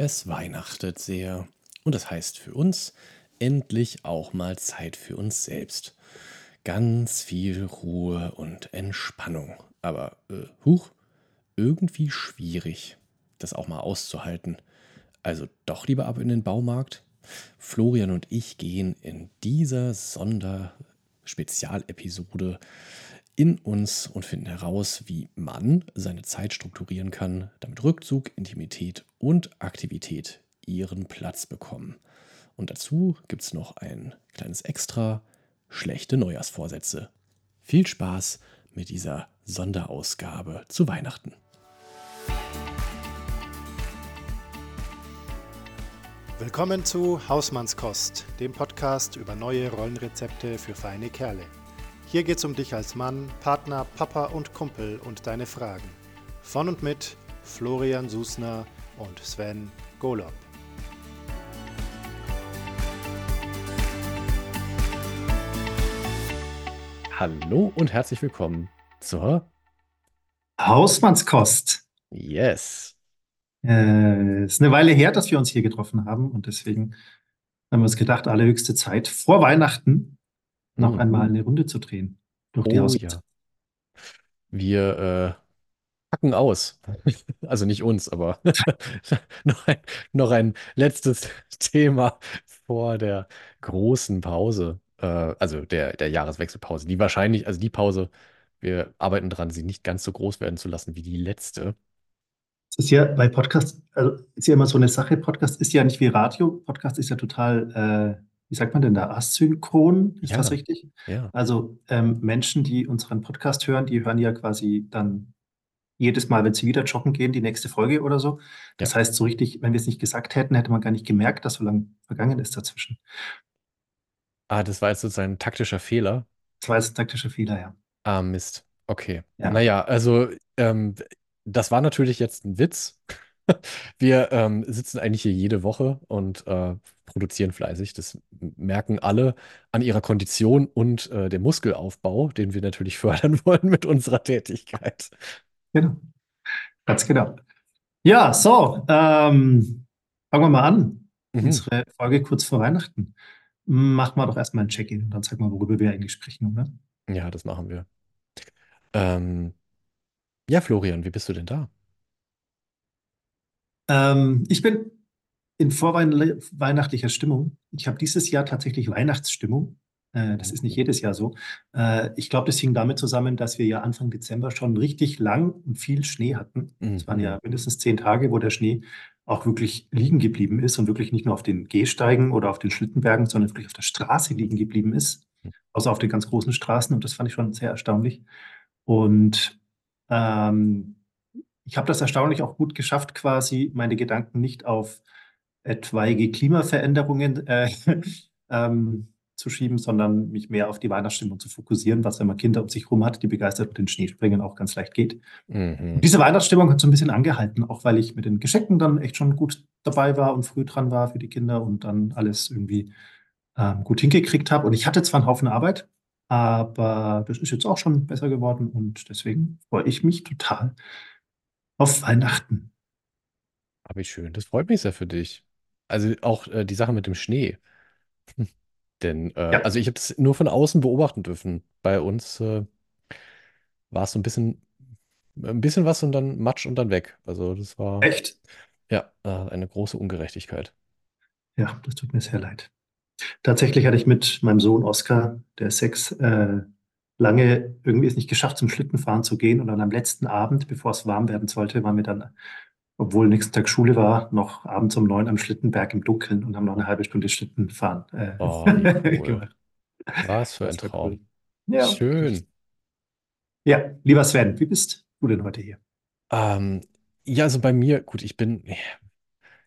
Es weihnachtet sehr. Und das heißt für uns endlich auch mal Zeit für uns selbst. Ganz viel Ruhe und Entspannung. Aber, äh, huch, irgendwie schwierig, das auch mal auszuhalten. Also doch lieber ab in den Baumarkt. Florian und ich gehen in dieser Sonderspezialepisode in uns und finden heraus, wie man seine Zeit strukturieren kann, damit Rückzug, Intimität und Aktivität ihren Platz bekommen. Und dazu gibt es noch ein kleines Extra, schlechte Neujahrsvorsätze. Viel Spaß mit dieser Sonderausgabe zu Weihnachten. Willkommen zu Hausmannskost, dem Podcast über neue Rollenrezepte für feine Kerle. Hier geht's um dich als Mann, Partner, Papa und Kumpel und deine Fragen. Von und mit Florian Susner und Sven Golob. Hallo und herzlich willkommen zur Hausmannskost. Yes. Äh, ist eine Weile her, dass wir uns hier getroffen haben und deswegen haben wir uns gedacht, allerhöchste Zeit, vor Weihnachten noch Mhm. einmal eine Runde zu drehen durch die Oh Haus. ja. Wir äh, packen aus. Also nicht uns, aber noch ein, noch ein letztes Thema vor der großen Pause. Äh, also der, der Jahreswechselpause. Die wahrscheinlich, also die Pause, wir arbeiten dran, sie nicht ganz so groß werden zu lassen wie die letzte. Es ist ja bei Podcast, also ist ja immer so eine Sache, Podcast ist ja nicht wie Radio, Podcast ist ja total, äh, wie sagt man denn da, asynchron, ist Ja. das richtig? Ja. Also ähm, Menschen, die unseren Podcast hören, die hören ja quasi dann jedes Mal, wenn sie wieder joggen gehen, die nächste Folge oder so. Das heißt, so richtig, wenn wir es nicht gesagt hätten, hätte man gar nicht gemerkt, dass so lange vergangen ist dazwischen. Ah, das war jetzt sozusagen ein taktischer Fehler. Das war jetzt ein taktischer Fehler, ja. Ah, Mist. Okay. Ja. Naja, also ähm, das war natürlich jetzt ein Witz. Wir ähm, sitzen eigentlich hier jede Woche und äh, produzieren fleißig. Das merken alle an ihrer Kondition und äh, dem Muskelaufbau, den wir natürlich fördern wollen mit unserer Tätigkeit. Genau. Ganz genau. Ja, so, ähm, fangen wir mal an. Mhm. Unsere Folge kurz vor Weihnachten. Machen wir doch erstmal ein Check-in und dann sagen wir, worüber wir eigentlich sprechen, oder? Ja, das machen wir. Ähm, ja, Florian, wie bist du denn da? Ähm, ich bin in vorweihnachtlicher Stimmung. Ich habe dieses Jahr tatsächlich Weihnachtsstimmung. Äh, das ist nicht jedes Jahr so. Äh, ich glaube, das hing damit zusammen, dass wir ja Anfang Dezember schon richtig lang und viel Schnee hatten. Es waren ja Mhm. mindestens zehn Tage, wo der Schnee auch wirklich liegen geblieben ist und wirklich nicht nur auf den Gehsteigen oder auf den Schlittenbergen, sondern wirklich auf der Straße liegen geblieben ist. Mhm. Außer auf den ganz großen Straßen. Und das fand ich schon sehr erstaunlich. Und ähm, ich habe das erstaunlich auch gut geschafft, quasi meine Gedanken nicht auf etwaige Klimaveränderungen äh, ähm, zu schieben, sondern mich mehr auf die Weihnachtsstimmung zu fokussieren, was, wenn man Kinder um sich herum hat, die begeistert mit den Schneespringen auch ganz leicht geht. Mhm. Diese Weihnachtsstimmung hat so ein bisschen angehalten, auch weil ich mit den Geschenken dann echt schon gut dabei war und früh dran war für die Kinder und dann alles irgendwie ähm, gut hingekriegt habe. Und ich hatte zwar einen Haufen Arbeit, aber das ist jetzt auch schon besser geworden und deswegen freue ich mich total auf Weihnachten. Aber wie schön. Das freut mich sehr für dich. Also auch äh, die Sache mit dem Schnee. Denn, äh, Ja. also ich habe das nur von außen beobachten dürfen. Bei uns äh, war es so ein bisschen, ein bisschen was und dann Matsch und dann weg. Also das war Echt? ja äh, eine große Ungerechtigkeit. Ja, das tut mir sehr leid. Tatsächlich hatte ich mit meinem Sohn Oskar, der ist sechs, äh, lange irgendwie es nicht geschafft, zum Schlittenfahren zu gehen. Und dann am letzten Abend, bevor es warm werden sollte, waren wir dann, obwohl nächsten Tag Schule war, noch abends um neun am Schlittenberg im Dunkeln und haben noch eine halbe Stunde Schlittenfahren äh, Oh, cool. gemacht. Was für ein Traum. cool. Ja. Schön. Ja, lieber Sven, wie bist du denn heute hier? Ähm, ja, also bei mir, gut, ich bin,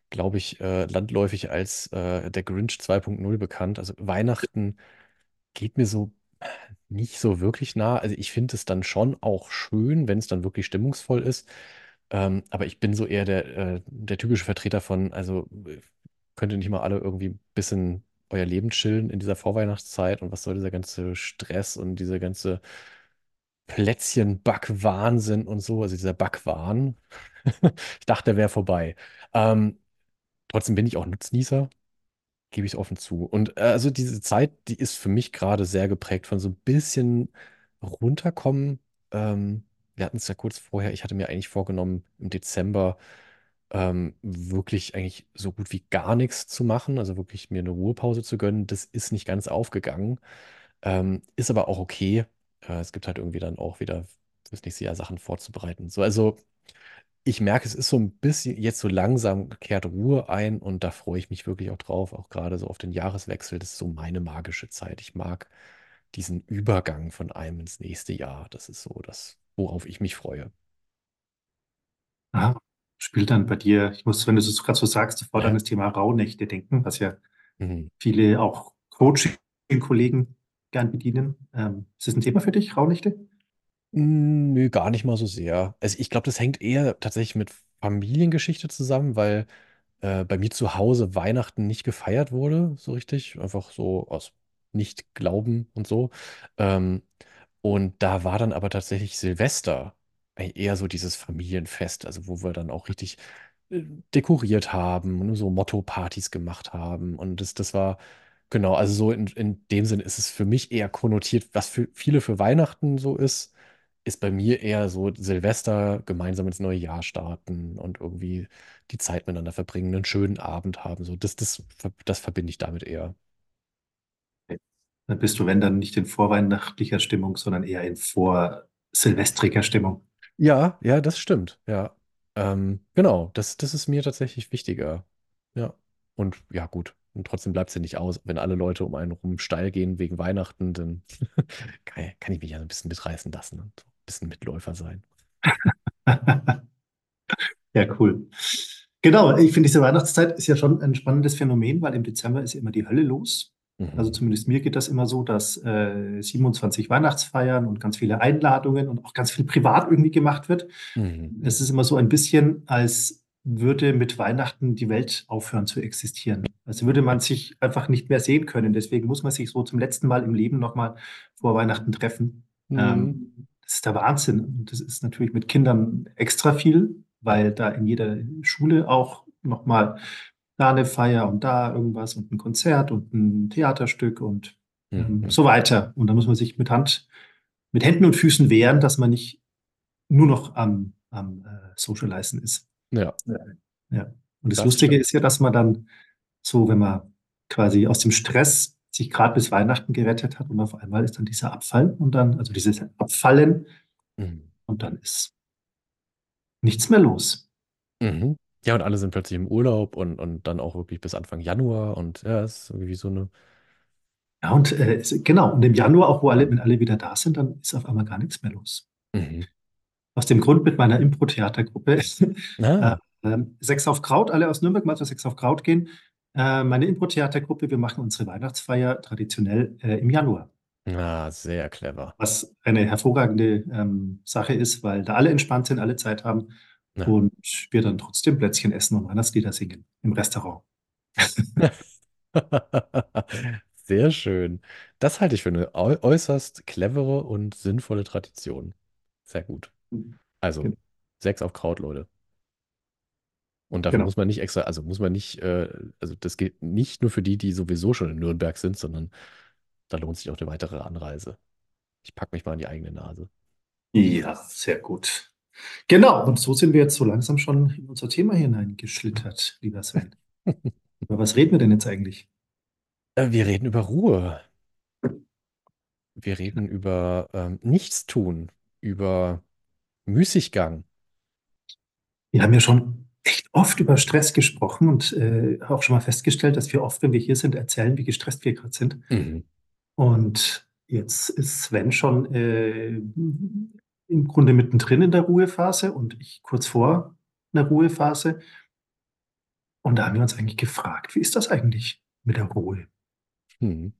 glaube ich, äh, landläufig als äh, der Grinch 2.0 bekannt. Also Weihnachten geht mir so nicht so wirklich nah. Also ich finde es dann schon auch schön, wenn es dann wirklich stimmungsvoll ist. Ähm, aber ich bin so eher der, äh, der typische Vertreter von, also äh, könnt ihr nicht mal alle irgendwie ein bisschen euer Leben chillen in dieser Vorweihnachtszeit und was soll dieser ganze Stress und diese ganze Plätzchen-Backwahnsinn und so, also dieser Backwahn. Ich dachte, der wäre vorbei. Ähm, trotzdem bin ich auch Nutznießer, gebe ich offen zu. Und äh, also diese Zeit, die ist für mich gerade sehr geprägt von so ein bisschen runterkommen. Ähm, wir hatten es ja kurz vorher, ich hatte mir eigentlich vorgenommen, im Dezember ähm, wirklich eigentlich so gut wie gar nichts zu machen, also wirklich mir eine Ruhepause zu gönnen. Das ist nicht ganz aufgegangen, ähm, ist aber auch okay. Äh, es gibt halt irgendwie dann auch wieder fürs nächste Jahr Sachen vorzubereiten. So, also ich merke, es ist so ein bisschen, jetzt so langsam kehrt Ruhe ein und da freue ich mich wirklich auch drauf, auch gerade so auf den Jahreswechsel. Das ist so meine magische Zeit. Ich mag diesen Übergang von einem ins nächste Jahr. Das ist so das, worauf ich mich freue. Ah, spielt dann bei dir, ich muss, wenn du es gerade so sagst, sofort an das Thema Rauhnächte denken, was ja Mhm. viele auch Coaching-Kollegen gern bedienen. Ähm, ist das ein Thema für dich, Rauhnächte? Mm, Nö, gar nicht mal so sehr. Also ich glaube, das hängt eher tatsächlich mit Familiengeschichte zusammen, weil äh, bei mir zu Hause Weihnachten nicht gefeiert wurde, so richtig. Einfach so aus Nicht-Glauben und so. Ähm, und da war dann aber tatsächlich Silvester eigentlich eher so dieses Familienfest, also wo wir dann auch richtig äh, dekoriert haben und so Motto-Partys gemacht haben. Und das, das war, genau, also so in, in dem Sinn ist es für mich eher konnotiert, was für viele für Weihnachten so ist, ist bei mir eher so Silvester, gemeinsam ins neue Jahr starten und irgendwie die Zeit miteinander verbringen, einen schönen Abend haben. So, das, das, das verbinde ich damit eher. Dann bist du, wenn dann nicht in vorweihnachtlicher Stimmung, sondern eher in vorsilvestriger Stimmung. Ja, ja, das stimmt. Ja. Ähm, genau, das, das ist mir tatsächlich wichtiger. Ja. Und ja, gut. Und trotzdem bleibt es ja nicht aus. Wenn alle Leute um einen rum steil gehen wegen Weihnachten, dann kann, ich mich ja so ein bisschen mitreißen lassen und so bisschen Mitläufer sein. Ja, cool. Genau, ich finde, diese Weihnachtszeit ist ja schon ein spannendes Phänomen, weil im Dezember ist ja immer die Hölle los. Also Mhm. zumindest mir geht das immer so, dass äh, 27 Weihnachtsfeiern und ganz viele Einladungen und auch ganz viel privat irgendwie gemacht wird. Mhm. Es ist immer so ein bisschen, als würde mit Weihnachten die Welt aufhören zu existieren. Also würde man sich einfach nicht mehr sehen können. Deswegen muss man sich so zum letzten Mal im Leben nochmal vor Weihnachten treffen. Mhm. Ähm, das ist der Wahnsinn. Und das ist natürlich mit Kindern extra viel, weil da in jeder Schule auch nochmal da eine Feier und da irgendwas und ein Konzert und ein Theaterstück und ähm, Mhm. so weiter. Und da muss man sich mit Hand, mit Händen und Füßen wehren, dass man nicht nur noch am, am äh, Socialisen ist. Ja, Ja. Und das das Lustige stimmt. ist ja, dass man dann so, wenn man quasi aus dem Stress sich gerade bis Weihnachten gerettet hat und auf einmal ist dann dieser Abfall und dann, also dieses Abfallen Mhm. und dann ist nichts mehr los. Mhm. Ja, und alle sind plötzlich im Urlaub und, und dann auch wirklich bis Anfang Januar und ja, es ist irgendwie so eine. Ja, und äh, genau, und im Januar, auch wo alle, wenn alle wieder da sind, dann ist auf einmal gar nichts mehr los. Mhm. Aus dem Grund mit meiner Impro-Theatergruppe, äh, Ah, ähm, Sechs auf Kraut, alle aus Nürnberg mal zu Sechs auf Kraut gehen. Äh, meine Impro-Theatergruppe, wir machen unsere Weihnachtsfeier traditionell äh, im Januar. ah, sehr clever. was eine hervorragende ähm, Sache ist, weil da alle entspannt sind, alle Zeit haben Ja. und wir dann trotzdem Plätzchen essen und Weihnachtslieder singen im Restaurant. Sehr schön. Das halte ich für eine äu- äußerst clevere und sinnvolle Tradition. Sehr gut. Also, Genau. sechs auf Kraut, Leute. Und dafür Genau. muss man nicht extra, also muss man nicht, äh, also das gilt nicht nur für die, die sowieso schon in Nürnberg sind, sondern da lohnt sich auch eine weitere Anreise. Ich packe mich mal an die eigene Nase. Ja, sehr gut. Genau, und so sind wir jetzt so langsam schon in unser Thema hineingeschlittert, lieber Sven. Über was reden wir denn jetzt eigentlich? Äh, wir reden über Ruhe. Wir reden über ähm, Nichtstun, über Müßiggang. Wir haben ja schon echt oft über Stress gesprochen und äh, auch schon mal festgestellt, dass wir oft, wenn wir hier sind, erzählen, wie gestresst wir gerade sind. Mhm. Und jetzt ist Sven schon äh, im Grunde mittendrin in der Ruhephase und ich kurz vor einer Ruhephase. Und da haben wir uns eigentlich gefragt, wie ist das eigentlich mit der Ruhe? Mhm.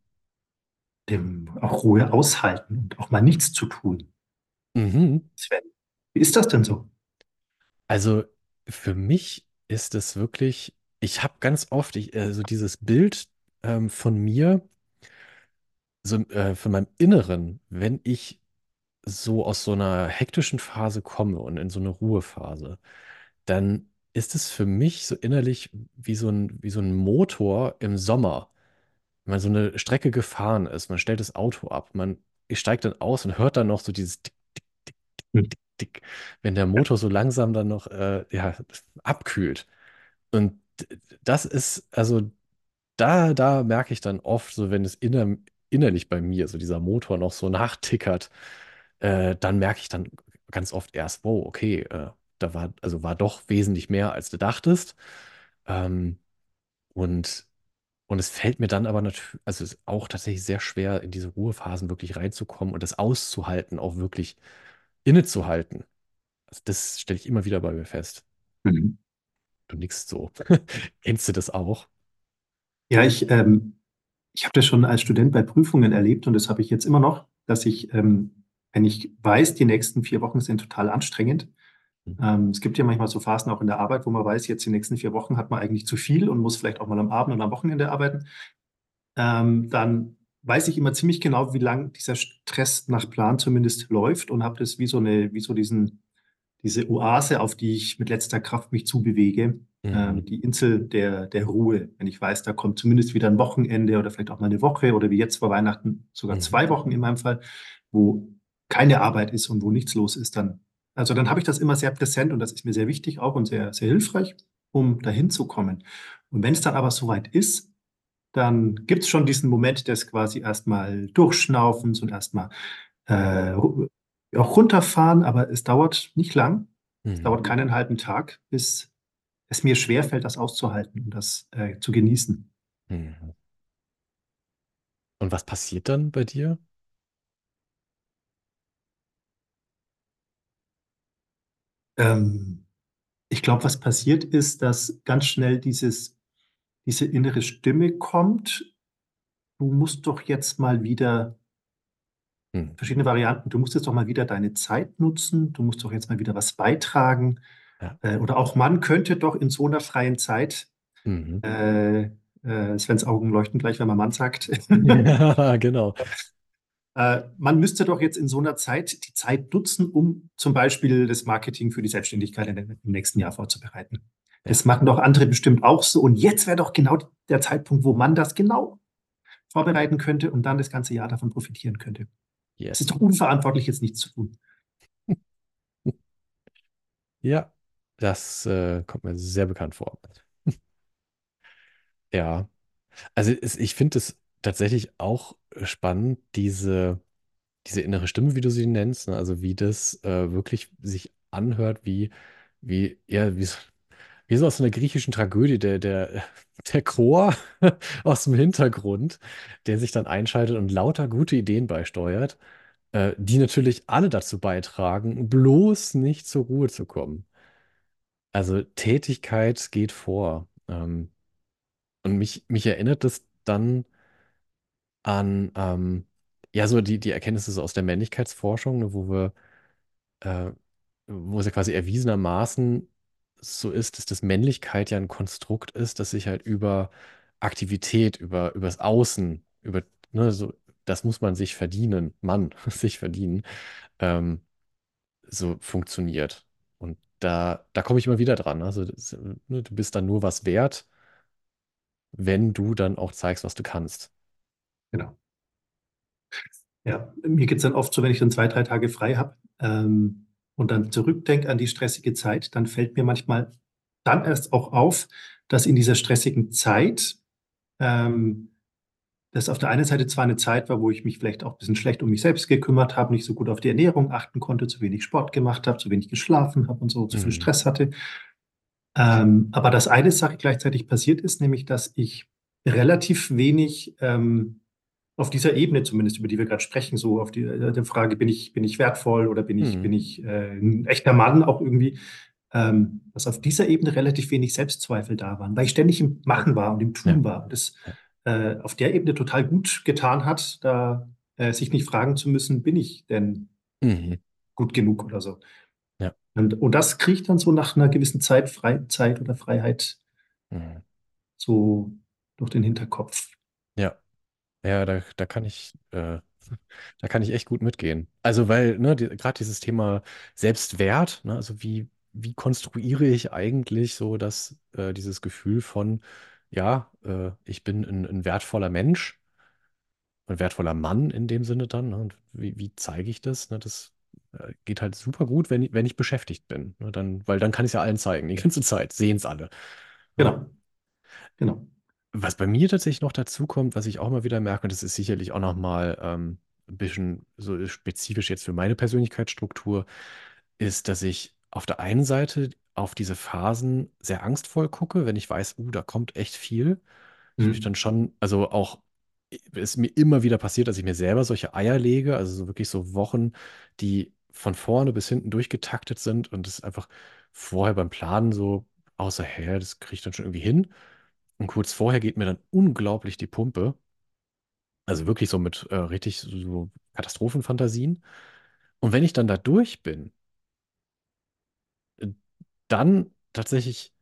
Dem auch Ruhe aushalten und auch mal nichts zu tun. Mhm. Sven, wie ist das denn so? Also für mich ist es wirklich, ich habe ganz oft ich, äh, so dieses Bild ähm, von mir, so äh, von meinem Inneren, wenn ich so aus so einer hektischen Phase komme und in so eine Ruhephase, dann ist es für mich so innerlich wie so ein, wie so ein Motor im Sommer. Wenn man so eine Strecke gefahren ist, man stellt das Auto ab, man steigt dann aus und hört dann noch so dieses. Tick, Tick, wenn der Motor so langsam dann noch äh, ja, abkühlt. Und das ist, also da, da merke ich dann oft, so wenn es inner, innerlich bei mir, so dieser Motor noch so nachtickert, äh, dann merke ich dann ganz oft erst, wow, okay, äh, da war, also war doch wesentlich mehr, als du dachtest. Ähm, und, und es fällt mir dann aber natürlich, also es ist auch tatsächlich sehr schwer, in diese Ruhephasen wirklich reinzukommen und das auszuhalten, auch wirklich innezuhalten. Also das stelle ich immer wieder bei mir fest. Mhm. Du nickst so. Kennst du das auch? Ja, ich, ähm, ich habe das schon als Student bei Prüfungen erlebt und das habe ich jetzt immer noch, dass ich, ähm, wenn ich weiß, die nächsten vier Wochen sind total anstrengend, Mhm. ähm, es gibt ja manchmal so Phasen auch in der Arbeit, wo man weiß, jetzt die nächsten vier Wochen hat man eigentlich zu viel und muss vielleicht auch mal am Abend und am Wochenende arbeiten, ähm, dann weiß ich immer ziemlich genau, wie lang dieser Stress nach Plan zumindest läuft und habe das wie so eine, wie so diesen, diese Oase, auf die ich mit letzter Kraft mich zubewege, ähm, Mhm. die Insel der, der Ruhe. Wenn ich weiß, da kommt zumindest wieder ein Wochenende oder vielleicht auch mal eine Woche oder wie jetzt vor Weihnachten sogar Mhm. zwei Wochen in meinem Fall, wo keine Arbeit ist und wo nichts los ist, dann, also dann habe ich das immer sehr präsent und das ist mir sehr wichtig auch und sehr, sehr hilfreich, um dahin zu kommen. Und wenn es dann aber soweit ist, dann gibt es schon diesen Moment des quasi erstmal Durchschnaufens und erstmal äh, auch runterfahren, aber es dauert nicht lang. Es Mhm. dauert keinen halben Tag, bis es mir schwerfällt, das auszuhalten und das äh, zu genießen. Mhm. Und was passiert dann bei dir? Ähm, ich glaube, was passiert ist, dass ganz schnell dieses, diese innere Stimme kommt. Du musst doch jetzt mal wieder Mhm. verschiedene Varianten. Du musst jetzt doch mal wieder deine Zeit nutzen. Du musst doch jetzt mal wieder was beitragen. Ja. Äh, oder auch man könnte doch in so einer freien Zeit, Mhm. äh, äh, Svens Augen leuchten gleich, wenn man Mann sagt. Ja, genau. Äh, man müsste doch jetzt in so einer Zeit die Zeit nutzen, um zum Beispiel das Marketing für die Selbstständigkeit im nächsten Jahr vorzubereiten. Das machen doch andere bestimmt auch so. Und jetzt wäre doch genau der Zeitpunkt, wo man das genau vorbereiten könnte und dann das ganze Jahr davon profitieren könnte. Es Yes. ist doch unverantwortlich, jetzt nichts zu tun. Ja, das äh, kommt mir sehr bekannt vor. Ja, also es, ich finde es tatsächlich auch spannend, diese, diese innere Stimme, wie du sie nennst, ne? Also wie das äh, wirklich sich anhört, wie, wie, ja, wie, so- wie so aus einer griechischen Tragödie, der, der, der Chor aus dem Hintergrund, der sich dann einschaltet und lauter gute Ideen beisteuert, äh, die natürlich alle dazu beitragen, bloß nicht zur Ruhe zu kommen. Also Tätigkeit geht vor. Ähm, und mich, mich erinnert das dann an ähm, ja so die, die Erkenntnisse aus der Männlichkeitsforschung, ne, wo wir, äh, wo es ja quasi erwiesenermaßen so ist, dass das Männlichkeit ja ein Konstrukt ist, das sich halt über Aktivität, über übers Außen, über ne, so das muss man sich verdienen, Mann, sich verdienen, ähm, so funktioniert. Und da, da komme ich immer wieder dran. Also das, ne, du bist dann nur was wert, wenn du dann auch zeigst, was du kannst. Genau. Ja, mir geht es dann oft so, wenn ich dann zwei, drei Tage frei habe ähm, und dann zurückdenke an die stressige Zeit, dann fällt mir manchmal dann erst auch auf, dass in dieser stressigen Zeit ähm, das auf der einen Seite zwar eine Zeit war, wo ich mich vielleicht auch ein bisschen schlecht um mich selbst gekümmert habe, nicht so gut auf die Ernährung achten konnte, zu wenig Sport gemacht habe, zu wenig geschlafen habe und so, zu viel Mhm. Stress hatte. Ähm, aber dass eine Sache gleichzeitig passiert ist, nämlich dass ich relativ wenig ähm, auf dieser Ebene zumindest, über die wir gerade sprechen, so auf die, äh, der Frage, bin ich, bin ich wertvoll oder bin ich, Mhm. bin ich äh, ein echter Mann auch irgendwie, ähm, dass auf dieser Ebene relativ wenig Selbstzweifel da waren, weil ich ständig im Machen war und im Tun Ja. war. Und das äh, auf der Ebene total gut getan hat, da äh, sich nicht fragen zu müssen, bin ich denn Mhm. gut genug oder so. Ja. Und, und das kriegt dann so nach einer gewissen Zeit, Freizeit oder Freiheit Mhm. so durch den Hinterkopf. Ja, da, da kann ich, äh, da kann ich echt gut mitgehen. Also, weil, ne, die, gerade dieses Thema Selbstwert, ne, also wie, wie konstruiere ich eigentlich so das, äh, dieses Gefühl von, ja, äh, ich bin ein, ein wertvoller Mensch, ein wertvoller Mann in dem Sinne dann. Ne? Und wie, wie zeige ich das? Ne? Das äh, geht halt super gut, wenn, ich- wenn ich beschäftigt bin. Ne? Dann, weil dann kann ich es ja allen zeigen, die ganze Zeit, sehen es alle. Ne? Genau, genau. Was bei mir tatsächlich noch dazu kommt, was ich auch mal wieder merke, und das ist sicherlich auch nochmal ähm, ein bisschen so spezifisch jetzt für meine Persönlichkeitsstruktur, ist, dass ich auf der einen Seite auf diese Phasen sehr angstvoll gucke, wenn ich weiß, uh, da kommt echt viel. Ich mich Mhm. dann schon, also auch, es ist mir immer wieder passiert, dass ich mir selber solche Eier lege, also so wirklich so Wochen, die von vorne bis hinten durchgetaktet sind und das einfach vorher beim Planen so außer, hä, das kriege ich dann schon irgendwie hin. Und kurz vorher geht mir dann unglaublich die Pumpe. Also wirklich so mit äh, richtig so Katastrophenfantasien. Und wenn ich dann da durch bin, äh, dann tatsächlich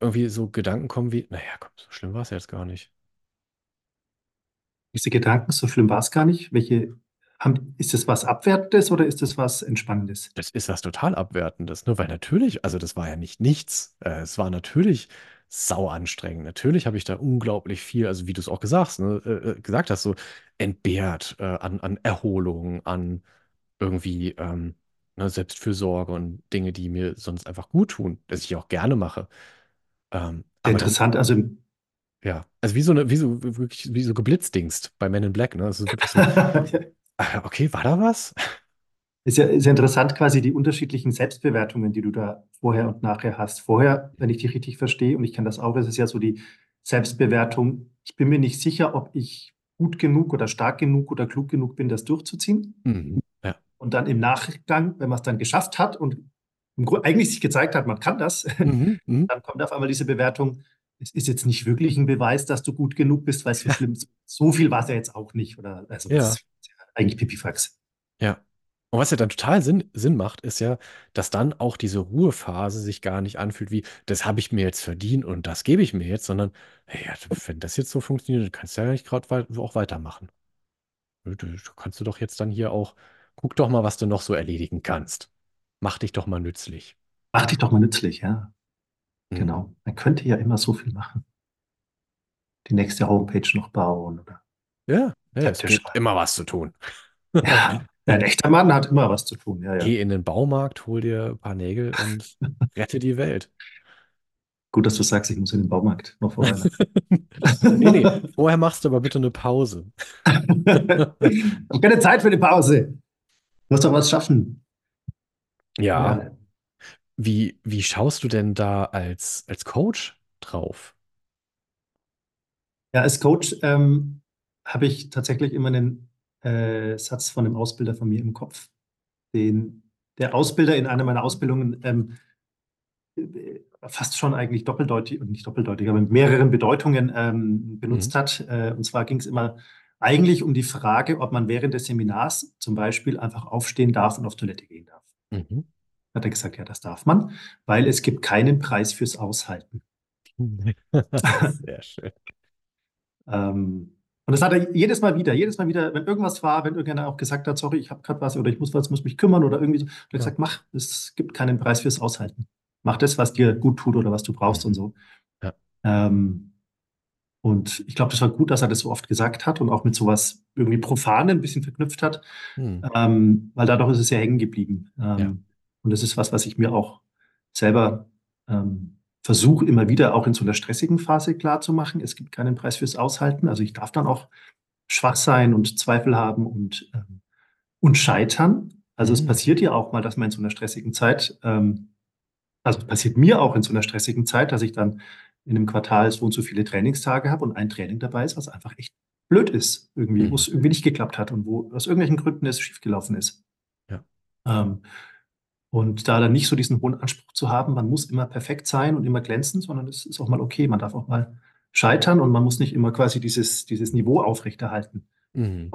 irgendwie so Gedanken kommen wie, naja, komm, so schlimm war es jetzt gar nicht. Diese Gedanken, so schlimm war es gar nicht. Welche haben, ist das was Abwertendes oder ist das was Entspannendes? Das ist was total Abwertendes, ne? Weil natürlich, also das war ja nicht nichts. Äh, es war natürlich sau anstrengend. Natürlich habe ich da unglaublich viel, also wie du es auch gesagt, ne, äh, äh, gesagt hast, so entbehrt äh, an, an Erholung, an irgendwie ähm, ne, Selbstfürsorge und Dinge, die mir sonst einfach gut tun, dass ich auch gerne mache. Ähm, aber dann, interessant. Also ja, also wie so eine, wie so, wirklich, wie so geblitzdingst bei Men in Black, ne? Also wirklich so, ah, okay, war da was? Ist ja, ist ja interessant, quasi die unterschiedlichen Selbstbewertungen, die du da vorher und nachher hast. Vorher, wenn ich dich richtig verstehe, und ich kann das auch, ist es ja so die Selbstbewertung. Ich bin mir nicht sicher, ob ich gut genug oder stark genug oder klug genug bin, das durchzuziehen. Mhm. Ja. Und dann im Nachgang, wenn man es dann geschafft hat und Grunde eigentlich sich gezeigt hat, man kann das, Mhm. Mhm. dann kommt auf einmal diese Bewertung, es ist jetzt nicht wirklich ein Beweis, dass du gut genug bist, weil es so Ja. schlimm ist. So viel war es ja jetzt auch nicht. Oder also Ja. das ist ja eigentlich Pipifax. Ja. Und was ja dann total Sinn, Sinn macht, ist ja, dass dann auch diese Ruhephase sich gar nicht anfühlt wie, das habe ich mir jetzt verdient und das gebe ich mir jetzt, sondern, hey, wenn das jetzt so funktioniert, dann kannst du ja nicht gerade wei auch weitermachen. Du, du kannst du doch jetzt dann hier auch, guck doch mal, was du noch so erledigen kannst. Mach dich doch mal nützlich. Mach dich doch mal nützlich, ja. Mhm. Genau. Man könnte ja immer so viel machen. Die nächste Homepage noch bauen oder Ja, ja, es gibt immer was zu tun. Ja, ein echter Mann hat immer was zu tun. Ja, ja. Geh in den Baumarkt, hol dir ein paar Nägel und rette die Welt. Gut, dass du sagst, ich muss in den Baumarkt noch vor Weihnachten. Nee, nee, vorher machst du aber bitte eine Pause. Ich habe keine Zeit für eine Pause. Du musst doch was schaffen. Ja. Wie, wie schaust du denn da als, als Coach drauf? Ja, als Coach ähm, habe ich tatsächlich immer einen äh, Satz von einem Ausbilder von mir im Kopf. Den der Ausbilder in einer meiner Ausbildungen ähm, äh, fast schon eigentlich doppeldeutig, nicht doppeldeutig, aber mit mehreren Bedeutungen ähm, benutzt hat. Äh, und zwar ging es immer eigentlich um die Frage, ob man während des Seminars zum Beispiel einfach aufstehen darf und auf Toilette gehen darf. Mhm. Hat er gesagt, ja, das darf man, weil es gibt keinen Preis fürs Aushalten. Sehr schön. Ähm, und das hat er jedes Mal wieder, jedes Mal wieder, wenn irgendwas war, wenn irgendeiner auch gesagt hat, sorry, ich habe gerade was oder ich muss was, muss mich kümmern oder irgendwie so, hat er Ja. gesagt, mach, es gibt keinen Preis fürs Aushalten. Mach das, was dir gut tut oder was du brauchst und so. Ja. Ähm, und ich glaube, das war gut, dass er das so oft gesagt hat und auch mit sowas irgendwie Profanen ein bisschen verknüpft hat, Hm. ähm, weil dadurch ist es ja hängen geblieben. Ähm, Ja. Und das ist was, was ich mir auch selber ähm, versuche, immer wieder auch in so einer stressigen Phase klarzumachen. Es gibt keinen Preis fürs Aushalten. Also ich darf dann auch schwach sein und Zweifel haben und, ähm, und scheitern. Also es Mhm. passiert ja auch mal, dass man in so einer stressigen Zeit, ähm, also es passiert mir auch in so einer stressigen Zeit, dass ich dann in einem Quartal so und so viele Trainingstage habe und ein Training dabei ist, was einfach echt blöd ist, irgendwie, Mhm. wo es irgendwie nicht geklappt hat und wo aus irgendwelchen Gründen es schiefgelaufen ist. Ja. Ähm, und da dann nicht so diesen hohen Anspruch zu haben, man muss immer perfekt sein und immer glänzen, sondern es ist auch mal okay, man darf auch mal scheitern und man muss nicht immer quasi dieses, dieses Niveau aufrechterhalten. Mhm.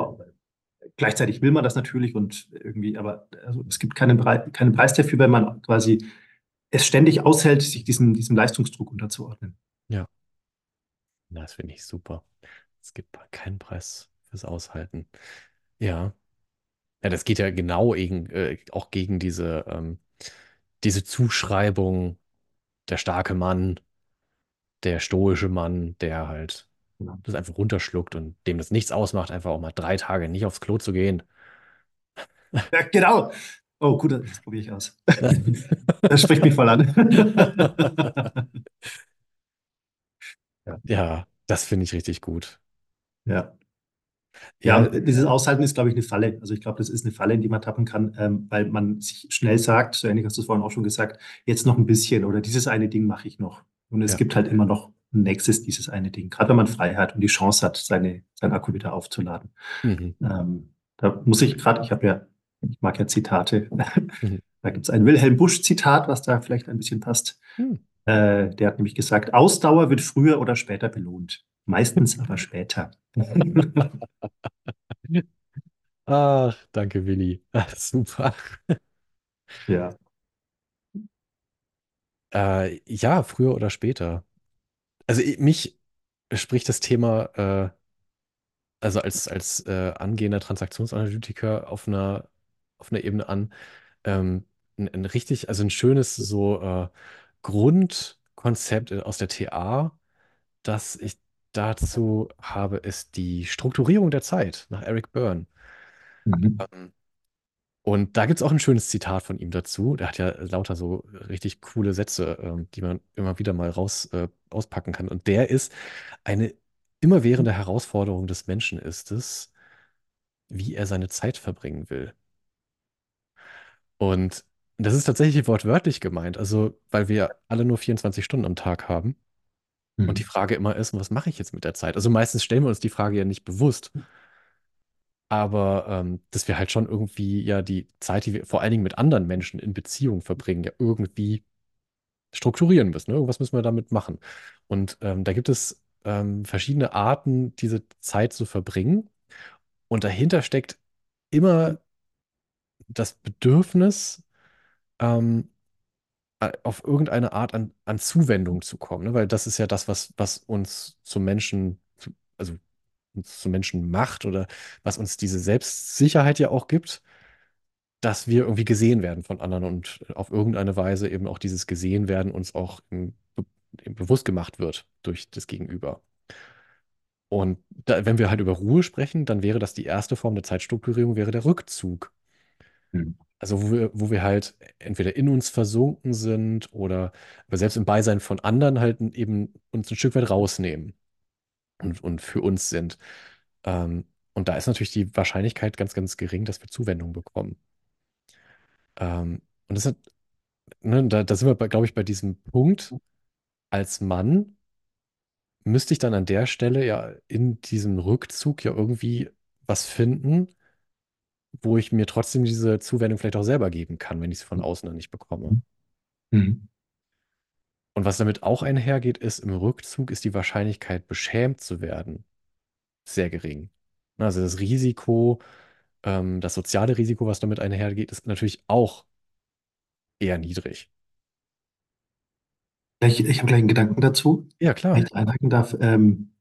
Gleichzeitig will man das natürlich und irgendwie, aber also es gibt keinen, keinen Preis dafür, wenn man quasi es ständig aushält, sich diesem, diesem Leistungsdruck unterzuordnen. Das finde ich super. Es gibt keinen Preis fürs Aushalten. Ja. Ja, das geht ja genau gegen, äh, auch gegen diese, ähm, diese Zuschreibung, der starke Mann, der stoische Mann, der halt Genau. das einfach runterschluckt und dem das nichts ausmacht, einfach auch mal drei Tage nicht aufs Klo zu gehen. Ja, genau. Oh, gut, das probiere ich aus. Das spricht mich voll an. Ja, das finde ich richtig gut. Ja. Ja, und dieses Aushalten ist, glaube ich, eine Falle. Also ich glaube, das ist eine Falle, in die man tappen kann, ähm, weil man sich schnell sagt, so ähnlich hast du es vorhin auch schon gesagt, jetzt noch ein bisschen oder dieses eine Ding mache ich noch. Und es Ja. gibt halt immer noch ein nächstes dieses eine Ding, gerade wenn man frei hat und die Chance hat, seine, seinen Akku wieder aufzuladen. mhm. Ähm, da muss ich gerade, ich habe ja, ich mag ja Zitate, Mhm. da gibt es ein Wilhelm Busch-Zitat, was da vielleicht ein bisschen passt. Hm. Äh, der hat nämlich gesagt, Ausdauer wird früher oder später belohnt. Meistens aber später. Ach, danke, Willi. Ach, super. Ja. Äh, ja, früher oder später. Also ich- mich spricht das Thema, äh, also als, als äh, angehender Transaktionsanalytiker auf einer, auf einer Ebene an, ähm, ein, ein richtig, also ein schönes so äh, Grundkonzept aus der TA, das ich dazu habe, ist die Strukturierung der Zeit nach Eric Byrne. Mhm. Ähm, Und da gibt es auch ein schönes Zitat von ihm dazu. Der hat ja lauter so richtig coole Sätze, ähm, die man immer wieder mal raus, äh, auspacken kann. Und der ist, eine immerwährende Herausforderung des Menschen ist es, wie er seine Zeit verbringen will. Und das ist tatsächlich wortwörtlich gemeint, also weil wir alle nur 24 Stunden am Tag haben. Und die Mhm. Frage immer ist, was mache ich jetzt mit der Zeit? Also meistens stellen wir uns die Frage ja nicht bewusst. Aber ähm, dass wir halt schon irgendwie ja die Zeit, die wir vor allen Dingen mit anderen Menschen in Beziehung verbringen, ja irgendwie strukturieren müssen. Ne? Irgendwas müssen wir damit machen. Und ähm, da gibt es ähm, verschiedene Arten, diese Zeit zu verbringen. Und dahinter steckt immer das Bedürfnis, ähm, auf irgendeine Art an, an Zuwendung zu kommen. Ne? Weil das ist ja das, was, was uns zum Menschen, also uns zum Menschen macht oder was uns diese Selbstsicherheit ja auch gibt. dass wir irgendwie gesehen werden von anderen und auf irgendeine Weise eben auch dieses Gesehen werden uns auch im, im bewusst gemacht wird durch das Gegenüber. Und da, wenn wir halt über Ruhe sprechen, dann wäre das die erste Form der Zeitstrukturierung, wäre der Rückzug. Mhm. Also wo wir, wo wir halt entweder in uns versunken sind oder aber selbst im Beisein von anderen halt eben uns ein Stück weit rausnehmen und, und für uns sind. Ähm, und da ist natürlich die Wahrscheinlichkeit ganz, ganz gering, dass wir Zuwendung bekommen. Ähm, und das hat, ne, da, da sind wir, glaube ich, bei diesem Punkt, als Mann müsste ich dann an der Stelle ja in diesem Rückzug ja irgendwie was finden, wo ich mir trotzdem diese Zuwendung vielleicht auch selber geben kann, wenn ich sie von außen dann nicht bekomme. Mhm. Und was damit auch einhergeht, ist, im Rückzug ist die Wahrscheinlichkeit, beschämt zu werden, sehr gering. Also das Risiko, ähm, das soziale Risiko, was damit einhergeht, ist natürlich auch eher niedrig. Ich, ich habe gleich einen Gedanken dazu, Ja, wenn klar. ich da einhaken darf. Ähm, ich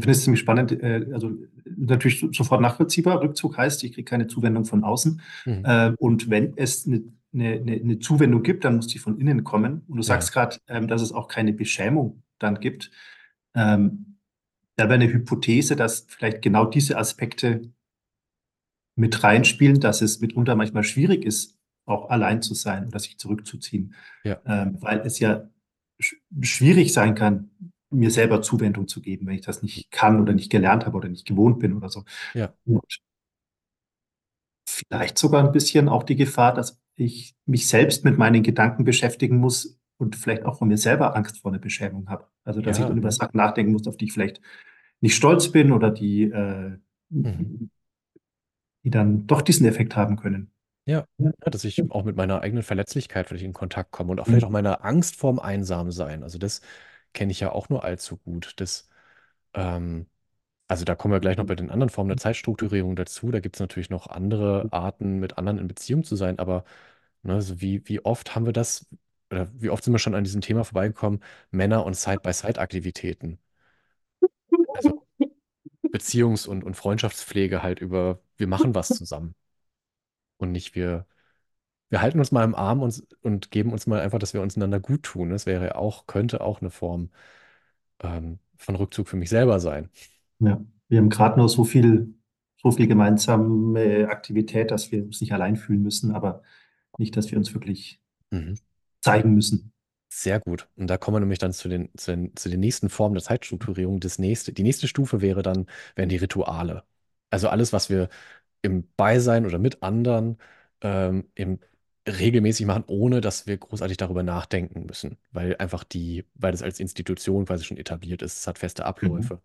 finde es ziemlich spannend. Äh, also natürlich so- sofort nachvollziehbar. Rückzug heißt, ich kriege keine Zuwendung von außen. Mhm. Äh, und wenn es eine, eine eine Zuwendung gibt, dann muss die von innen kommen. Und du Ja. sagst gerade, ähm, dass es auch keine Beschämung dann gibt. Ähm, da wäre eine Hypothese, dass vielleicht genau diese Aspekte mit reinspielen, dass es mitunter manchmal schwierig ist, auch allein zu sein oder sich zurückzuziehen. Ja. Ähm, weil es ja sch schwierig sein kann, mir selber Zuwendung zu geben, wenn ich das nicht kann oder nicht gelernt habe oder nicht gewohnt bin oder so. Ja. Und vielleicht sogar ein bisschen auch die Gefahr, dass ich mich selbst mit meinen Gedanken beschäftigen muss und vielleicht auch von mir selber Angst vor einer Beschämung habe. Also, dass ich Ja. dann über Sachen nachdenken muss, auf die ich vielleicht nicht stolz bin oder die, äh, Mhm. die dann doch diesen Effekt haben können. Ja, dass ich auch mit meiner eigenen Verletzlichkeit vielleicht in Kontakt komme und auch vielleicht Mhm. auch meiner Angst vorm Einsamsein. Also das kenne ich ja auch nur allzu gut. Das, ähm, also da kommen wir gleich noch bei den anderen Formen der Zeitstrukturierung dazu. Da gibt es natürlich noch andere Arten, mit anderen in Beziehung zu sein. Aber ne, so wie, wie oft haben wir das, oder wie oft sind wir schon an diesem Thema vorbeigekommen, Männer- und Side-by-Side-Aktivitäten. Also Beziehungs- und, und Freundschaftspflege halt über, wir machen was zusammen. Und nicht wir, wir halten uns mal im Arm und, und geben uns mal einfach, dass wir uns einander gut tun. Das wäre auch, könnte auch eine Form ähm, von Rückzug für mich selber sein. Ja, wir haben gerade nur so viel, so viel gemeinsame Aktivität, dass wir uns nicht allein fühlen müssen, aber nicht, dass wir uns wirklich Mhm. zeigen müssen. Sehr gut. Und da kommen wir nämlich dann zu den, zu den, zu den nächsten Formen der Zeitstrukturierung. Das nächste, die nächste Stufe wäre dann, wären die Rituale. Also alles, was wir im Beisein oder mit anderen ähm, im, regelmäßig machen, ohne dass wir großartig darüber nachdenken müssen. Weil einfach die, weil das als Institution quasi schon etabliert ist. Es hat feste Mhm. Abläufe.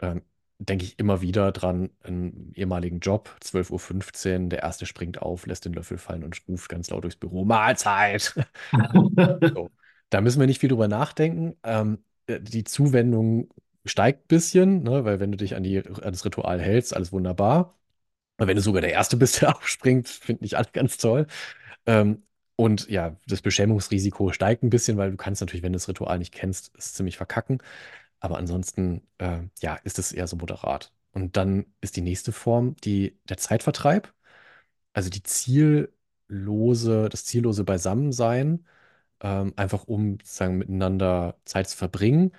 Ähm, denke ich immer wieder dran, einen ehemaligen Job, 12.15 Uhr, der Erste springt auf, lässt den Löffel fallen und ruft ganz laut durchs Büro, Mahlzeit! So. Da müssen wir nicht viel drüber nachdenken. Ähm, äh, die Zuwendung steigt ein bisschen, ne, weil wenn du dich an, die, an das Ritual hältst, alles wunderbar. Aber wenn du sogar der Erste bist, der aufspringt, finden ich alle ganz toll. Ähm, und ja, das Beschämungsrisiko steigt ein bisschen, weil du kannst natürlich, wenn du das Ritual nicht kennst, es ziemlich verkacken. Aber ansonsten, äh, ja, ist es eher so moderat. Und dann ist die nächste Form die, der Zeitvertreib, also die ziellose, das ziellose Beisammensein, ähm, einfach um sozusagen miteinander Zeit zu verbringen.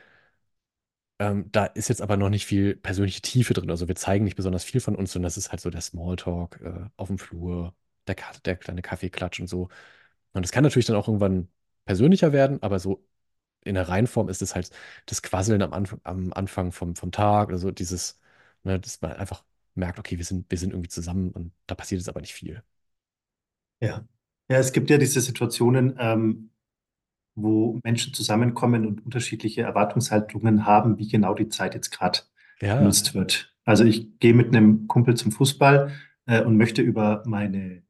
Ähm, da ist jetzt aber noch nicht viel persönliche Tiefe drin. Also wir zeigen nicht besonders viel von uns, sondern das ist halt so der Smalltalk äh, auf dem Flur, der, der kleine Kaffeeklatsch und so. Und es kann natürlich dann auch irgendwann persönlicher werden, aber so in der Reihenform ist es halt das Quasseln am Anfang, am Anfang vom, vom Tag, also dieses, ne, dass man einfach merkt, okay, wir sind, wir sind irgendwie zusammen und da passiert jetzt aber nicht viel. Ja. Ja, es gibt ja diese Situationen, ähm, wo Menschen zusammenkommen und unterschiedliche Erwartungshaltungen haben, wie genau die Zeit jetzt gerade Ja, genutzt wird. Also ich gehe mit einem Kumpel zum Fußball äh, und möchte über meine,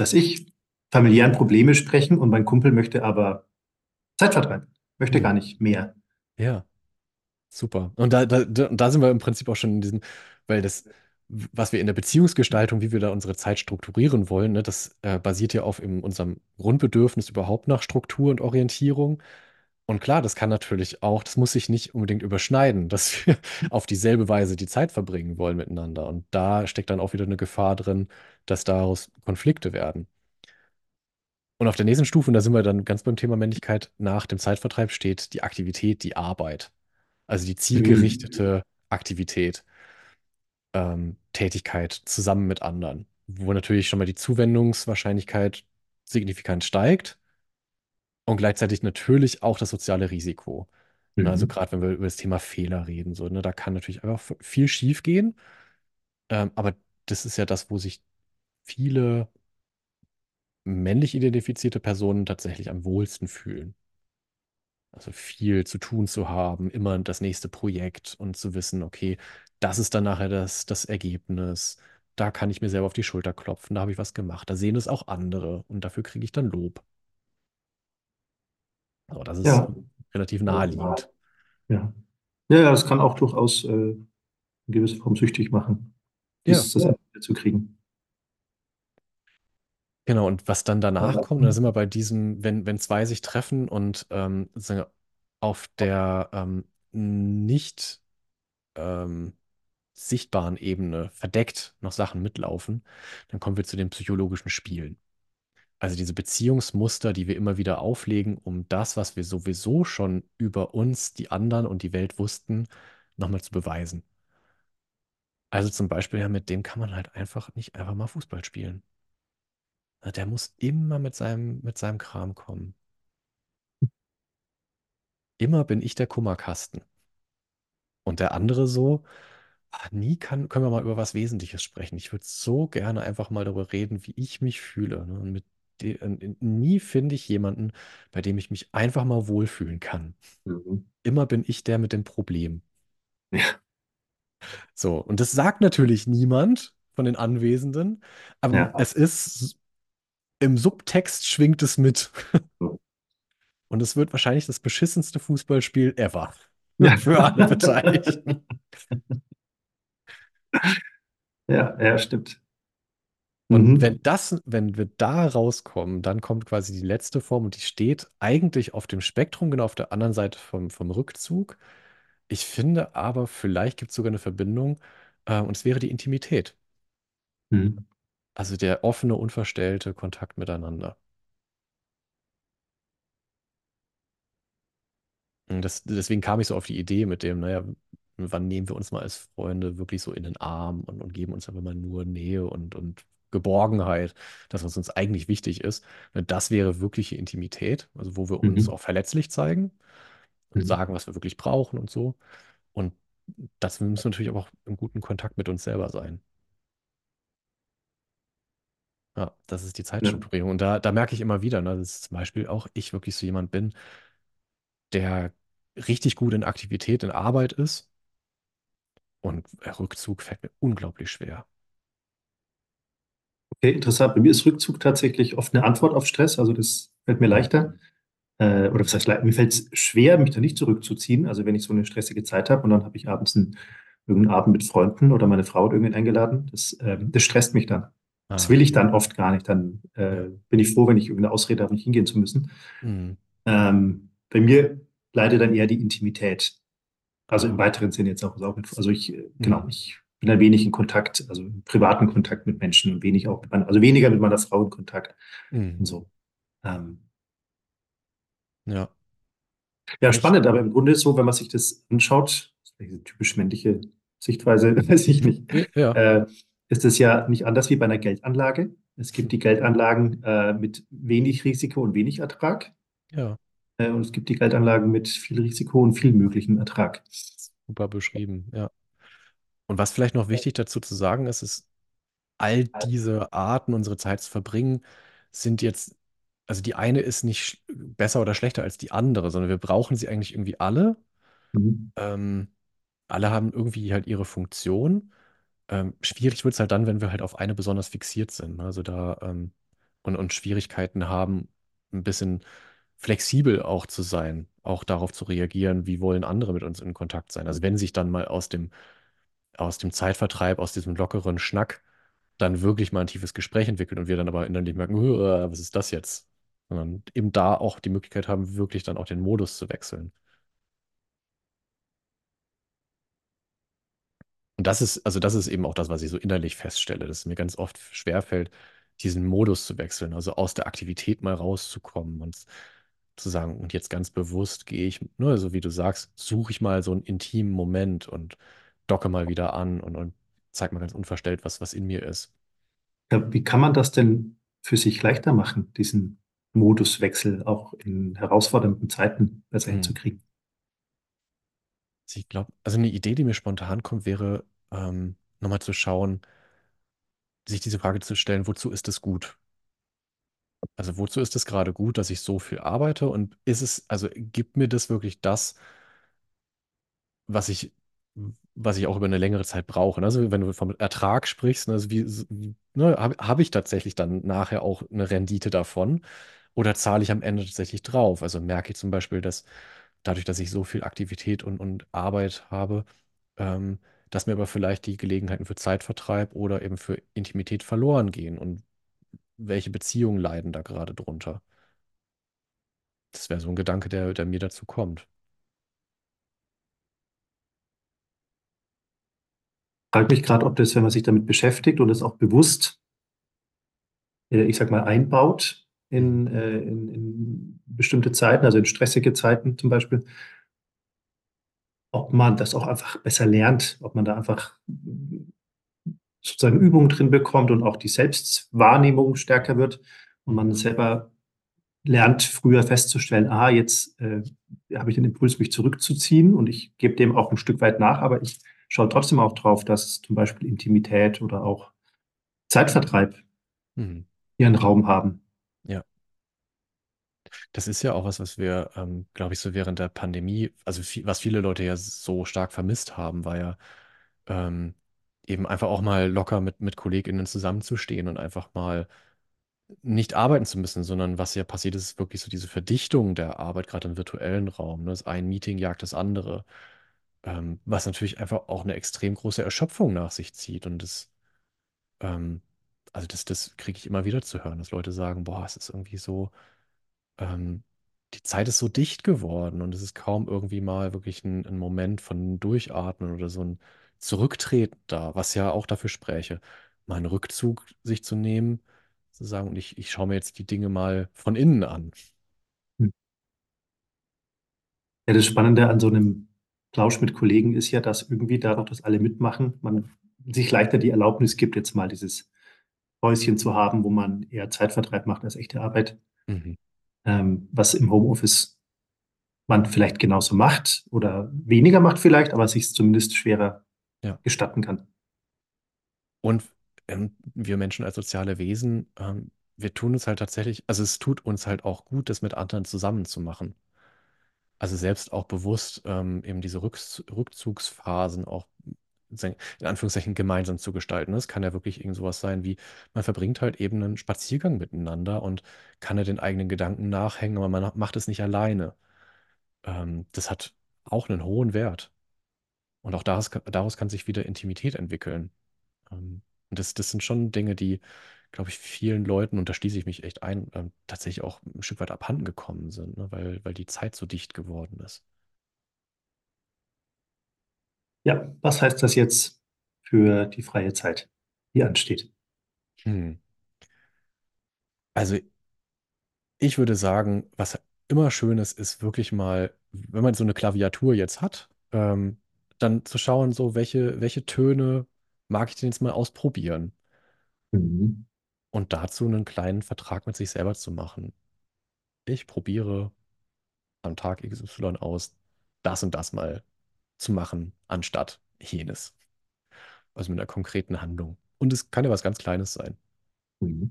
was weiß ich, familiären Probleme sprechen und mein Kumpel möchte aber Zeit vertreiben, möchte Hm. gar nicht mehr. ja, super. Und da, da, da da sind wir im Prinzip auch schon in diesem, weil das, was wir in der Beziehungsgestaltung, wie wir da unsere Zeit strukturieren wollen, ne, das äh, basiert ja auf in unserem Grundbedürfnis überhaupt nach Struktur und Orientierung. Und klar, das kann natürlich auch, das muss sich nicht unbedingt überschneiden, dass wir auf dieselbe Weise die Zeit verbringen wollen miteinander. Und da steckt dann auch wieder eine Gefahr drin, dass daraus Konflikte werden. Und auf der nächsten Stufe, und da sind wir dann ganz beim Thema Männlichkeit, nach dem Zeitvertreib steht die Aktivität, die Arbeit. Also die zielgerichtete Aktivität, ähm, Tätigkeit zusammen mit anderen, wo natürlich schon mal die Zuwendungswahrscheinlichkeit signifikant steigt und gleichzeitig natürlich auch das soziale Risiko. Ne, Also Mhm. gerade wenn wir über das Thema Fehler reden, so, ne, da kann natürlich einfach viel schief gehen. Ähm, aber das ist ja das, wo sich viele männlich identifizierte Personen tatsächlich am wohlsten fühlen. Also viel zu tun zu haben, immer das nächste Projekt und zu wissen, okay, das ist dann nachher das, das Ergebnis. Da kann ich mir selber auf die Schulter klopfen, da habe ich was gemacht. Da sehen es auch andere und dafür kriege ich dann Lob. Aber das ist Ja, relativ naheliegend. ja. Ja, ja, das kann auch durchaus äh, in gewisser Form süchtig machen, Ja. dieses das Ende zu kriegen. Genau, und was dann danach kommt, da sind wir bei diesem, wenn, wenn zwei sich treffen und ähm, auf der ähm, nicht ähm, sichtbaren Ebene verdeckt noch Sachen mitlaufen, dann kommen wir zu den psychologischen Spielen. Also diese Beziehungsmuster, die wir immer wieder auflegen, um das, was wir sowieso schon über uns, die anderen und die Welt wussten, nochmal zu beweisen. Also zum Beispiel, ja, mit dem kann man halt einfach nicht einfach mal Fußball spielen. Der muss immer mit seinem, mit seinem Kram kommen. Immer bin ich der Kummerkasten. Und der andere so, ah, nie kann, können wir mal über was Wesentliches sprechen. Ich würde so gerne einfach mal darüber reden, wie ich mich fühle. Ne? Und mit de- und nie finde ich jemanden, bei dem ich mich einfach mal wohlfühlen kann. Mhm. Immer bin ich der mit dem Problem. Ja. So, und das sagt natürlich niemand von den Anwesenden, aber Ja. es ist im Subtext schwingt es mit. Und es wird wahrscheinlich das beschissenste Fußballspiel ever. Ja. Für alle Beteiligten. Ja, ja, stimmt. Und Mhm. wenn das, wenn wir da rauskommen, dann kommt quasi die letzte Form und die steht eigentlich auf dem Spektrum, genau auf der anderen Seite vom, vom Rückzug. Ich finde aber, vielleicht gibt es sogar eine Verbindung, äh, und es wäre die Intimität. Mhm. Also der offene, unverstellte Kontakt miteinander. Und das, deswegen kam ich so auf die Idee mit dem, naja, wann nehmen wir uns mal als Freunde wirklich so in den Arm und, und geben uns einfach mal nur Nähe und, und Geborgenheit, das, was uns eigentlich wichtig ist. Und das wäre wirkliche Intimität, also wo wir uns Mhm. auch verletzlich zeigen und Mhm. sagen, was wir wirklich brauchen und so. Und das müssen wir natürlich auch im guten Kontakt mit uns selber sein. Ja, das ist die Ja. Zeitstrukturierung. Und da, da merke ich immer wieder, ne, dass zum Beispiel auch ich wirklich so jemand bin, der richtig gut in Aktivität, in Arbeit ist. Und Rückzug fällt mir unglaublich schwer. Okay, interessant. Bei mir ist Rückzug tatsächlich oft eine Antwort auf Stress. Also das fällt mir leichter. Äh, oder was heißt? Mir fällt es schwer, mich da nicht zurückzuziehen. Also wenn ich so eine stressige Zeit habe und dann habe ich abends einen, irgendeinen Abend mit Freunden oder meine Frau hat irgendwen eingeladen, das, ähm, das stresst mich dann. Das Ah, will ich dann oft gar nicht. Dann äh, bin ich froh, wenn ich irgendeine Ausrede habe, nicht hingehen zu müssen. Mhm. Ähm, bei mir leidet dann eher die Intimität. Also im weiteren Sinne jetzt auch. also ich, äh, genau, Mhm. ich bin ein wenig in Kontakt, also im privaten Kontakt mit Menschen und wenig auch mit meiner, also weniger mit meiner Frau in Kontakt Mhm. und so. Ähm, Ja. ja, spannend, aber im Grunde ist so, wenn man sich das anschaut, eine typisch männliche Sichtweise, weiß ich nicht, ja. äh, ist es ja nicht anders wie bei einer Geldanlage. Es gibt die Geldanlagen äh, mit wenig Risiko und wenig Ertrag. Ja. Äh, und es gibt die Geldanlagen mit viel Risiko und viel möglichen Ertrag. Super beschrieben, ja. Und was vielleicht noch wichtig dazu zu sagen ist, ist, all diese Arten, unsere Zeit zu verbringen, sind jetzt, also die eine ist nicht sch- besser oder schlechter als die andere, sondern wir brauchen sie eigentlich irgendwie alle. Mhm. Ähm, alle haben irgendwie halt ihre Funktion. Ähm, schwierig wird es halt dann, wenn wir halt auf eine besonders fixiert sind. ne? Also da ähm, und, und Schwierigkeiten haben, ein bisschen flexibel auch zu sein, auch darauf zu reagieren, wie wollen andere mit uns in Kontakt sein. Also wenn sich dann mal aus dem, aus dem Zeitvertreib, aus diesem lockeren Schnack dann wirklich mal ein tiefes Gespräch entwickelt und wir dann aber innerlich merken, "Uah, was ist das jetzt? Sondern eben da auch die Möglichkeit haben, wirklich dann auch den Modus zu wechseln. Und das ist, also das ist eben auch das, was ich so innerlich feststelle, dass es mir ganz oft schwerfällt, diesen Modus zu wechseln, also aus der Aktivität mal rauszukommen und zu sagen, und jetzt ganz bewusst gehe ich, ne, so wie du sagst, suche ich mal so einen intimen Moment und docke mal wieder an und, und zeig mal ganz unverstellt, was, was in mir ist. Ja, wie kann man das denn für sich leichter machen, diesen Moduswechsel auch in herausfordernden Zeiten besser Hm. hinzukriegen? Also Ich glaube, also eine Idee, die mir spontan kommt, wäre, ähm, nochmal zu schauen, sich diese Frage zu stellen, wozu ist es gut? Also wozu ist es gerade gut, dass ich so viel arbeite? Und ist es, also gibt mir das wirklich das, was ich, was ich auch über eine längere Zeit brauche? ne? Also wenn du vom Ertrag sprichst, ne, also wie, ne, habe hab ich tatsächlich dann nachher auch eine Rendite davon? Oder zahle ich am Ende tatsächlich drauf? Also merke ich zum Beispiel, dass dadurch, dass ich so viel Aktivität und, und Arbeit habe, ähm, dass mir aber vielleicht die Gelegenheiten für Zeitvertreib oder eben für Intimität verloren gehen. Und welche Beziehungen leiden da gerade drunter? Das wäre so ein Gedanke, der, der mir dazu kommt. Frage mich gerade, ob das, wenn man sich damit beschäftigt und es auch bewusst, äh, ich sag mal, einbaut in, äh, in, in bestimmte Zeiten, also in stressige Zeiten zum Beispiel, ob man das auch einfach besser lernt, ob man da einfach sozusagen Übung drin bekommt und auch die Selbstwahrnehmung stärker wird und man selber lernt, früher festzustellen, ah, jetzt äh, habe ich den Impuls, mich zurückzuziehen und ich gebe dem auch ein Stück weit nach, aber ich schaue trotzdem auch drauf, dass zum Beispiel Intimität oder auch Zeitvertreib Mhm. ihren Raum haben. Ja, das ist ja auch was, was wir, ähm, glaube ich, so während der Pandemie, also viel, was viele Leute ja so stark vermisst haben, war ja ähm, eben einfach auch mal locker mit, mit KollegInnen zusammenzustehen und einfach mal nicht arbeiten zu müssen, sondern was ja passiert ist, ist wirklich so diese Verdichtung der Arbeit, gerade im virtuellen Raum. Ne? Das ein Meeting jagt das andere, ähm, was natürlich einfach auch eine extrem große Erschöpfung nach sich zieht. Und das, ähm, also das, das kriege ich immer wieder zu hören, dass Leute sagen, boah, es ist irgendwie so, ähm, die Zeit ist so dicht geworden und es ist kaum irgendwie mal wirklich ein, ein Moment von Durchatmen oder so ein Zurücktreten da, was ja auch dafür spräche. mal einen Rückzug sich zu nehmen, zu sagen, und ich, ich schaue mir jetzt die Dinge mal von innen an. Ja, das Spannende an so einem Plausch mit Kollegen ist ja, dass irgendwie dadurch, dass alle mitmachen, man sich leichter die Erlaubnis gibt, jetzt mal dieses Häuschen zu haben, wo man eher Zeitvertreib macht als echte Arbeit. Mhm. Ähm, was im Homeoffice man vielleicht genauso macht oder weniger macht vielleicht, aber sich zumindest schwerer Ja. gestatten kann. Und ähm, wir Menschen als soziale Wesen, ähm, wir tun es halt tatsächlich, also es tut uns halt auch gut, das mit anderen zusammen zu machen. Also selbst auch bewusst ähm, eben diese Rückz Rückzugsphasen auch in Anführungszeichen gemeinsam zu gestalten. Das kann ja wirklich irgend sowas sein wie, man verbringt halt eben einen Spaziergang miteinander und kann ja den eigenen Gedanken nachhängen, aber man macht es nicht alleine. Ähm, das hat auch einen hohen Wert. Und auch daraus, daraus kann sich wieder Intimität entwickeln. Ähm, und das, das sind schon Dinge, die, glaube ich, vielen Leuten, und da schließe ich mich echt ein, ähm, tatsächlich auch ein Stück weit abhanden gekommen sind, ne? weil, weil die Zeit so dicht geworden ist. Ja, was heißt das jetzt für die freie Zeit, die ansteht? Hm. Also ich würde sagen, was immer schön ist, ist wirklich mal, wenn man so eine Klaviatur jetzt hat, ähm, dann zu schauen, so welche, welche Töne mag ich denn jetzt mal ausprobieren Mhm. Und dazu einen kleinen Vertrag mit sich selber zu machen. Ich probiere am Tag XY aus, das und das mal zu machen, anstatt jenes. Also mit einer konkreten Handlung. Und es kann ja was ganz Kleines sein. Mhm.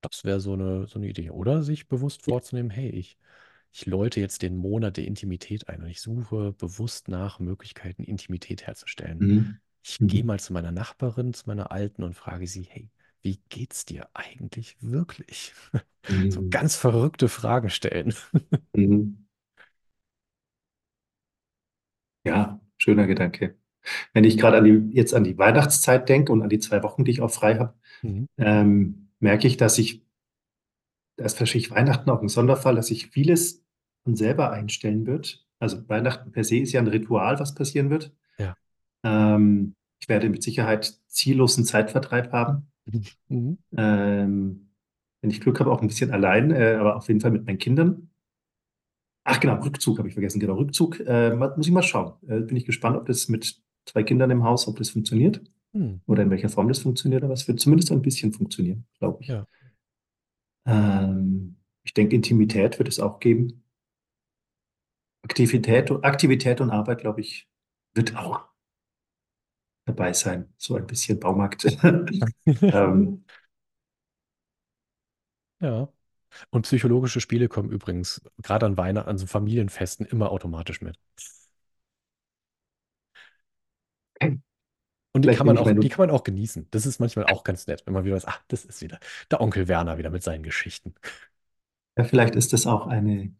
Das wäre so eine, so eine Idee. Oder sich bewusst vorzunehmen, hey, ich, ich läute jetzt den Monat der Intimität ein und ich suche bewusst nach Möglichkeiten, Intimität herzustellen. Mhm. Ich gehe Mhm. mal zu meiner Nachbarin, zu meiner Alten und frage sie, hey, wie geht's dir eigentlich wirklich? So Mhm. ganz verrückte Fragen stellen. Mhm. Ja, schöner Gedanke. Wenn ich gerade an die, jetzt an die Weihnachtszeit denke und an die zwei Wochen, die ich auch frei habe, Mhm. ähm, merke ich, dass ich, da ist wahrscheinlich Weihnachten auch ein Sonderfall, dass sich vieles von selber einstellen wird. Also Weihnachten per se ist ja ein Ritual, was passieren wird. Ähm, ich werde mit Sicherheit ziellosen Zeitvertreib haben. Mhm. Ähm, wenn ich Glück habe, auch ein bisschen allein, äh, aber auf jeden Fall mit meinen Kindern. Ach genau, Rückzug habe ich vergessen. Genau, Rückzug. Äh, muss ich mal schauen. Äh, bin ich gespannt, ob das mit zwei Kindern im Haus, ob das funktioniert Hm. oder in welcher Form das funktioniert. Aber es wird zumindest ein bisschen funktionieren, glaube ich. Ja. Ähm, ich denke, Intimität wird es auch geben. Aktivität, Aktivität und Arbeit, glaube ich, wird auch dabei sein. So ein bisschen Baumarkt. ähm, Ja. Und psychologische Spiele kommen übrigens gerade an Weihnachten, an so Familienfesten immer automatisch mit. Und die vielleicht kann man auch, die kann man auch genießen. Das ist manchmal auch ganz nett, wenn man wieder weiß, ach, das ist wieder der Onkel Werner wieder mit seinen Geschichten. Ja, vielleicht ist das auch eine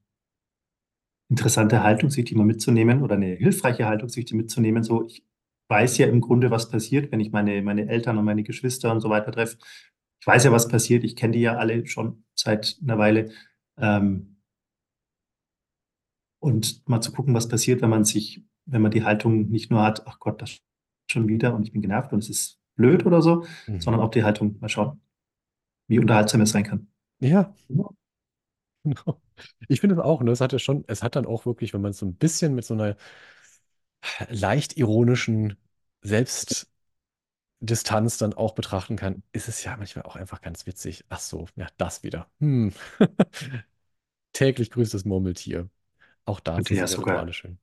interessante Haltung, sich die mal mitzunehmen oder eine hilfreiche Haltung, sich die mitzunehmen. So, ich weiß ja im Grunde, was passiert, wenn ich meine, meine Eltern und meine Geschwister und so weiter treffe. Ich weiß ja, was passiert. Ich kenne die ja alle schon seit einer Weile. Ähm, und mal zu gucken, was passiert, wenn man sich, wenn man die Haltung nicht nur hat, ach Gott, das schon wieder und ich bin genervt und es ist blöd oder so, Mhm. sondern auch die Haltung, mal schauen, wie unterhaltsam es sein kann. Ja, genau. Ich finde es auch, ne? Es hat ja schon, es hat dann auch wirklich, wenn man es so ein bisschen mit so einer leicht ironischen Selbstdistanz dann auch betrachten kann, ist es ja manchmal auch einfach ganz witzig. Ach so, ja, das wieder. Hm. Täglich grüßt das Murmeltier. Auch dazu Könnte ja sind ja sogar, Rituale schön.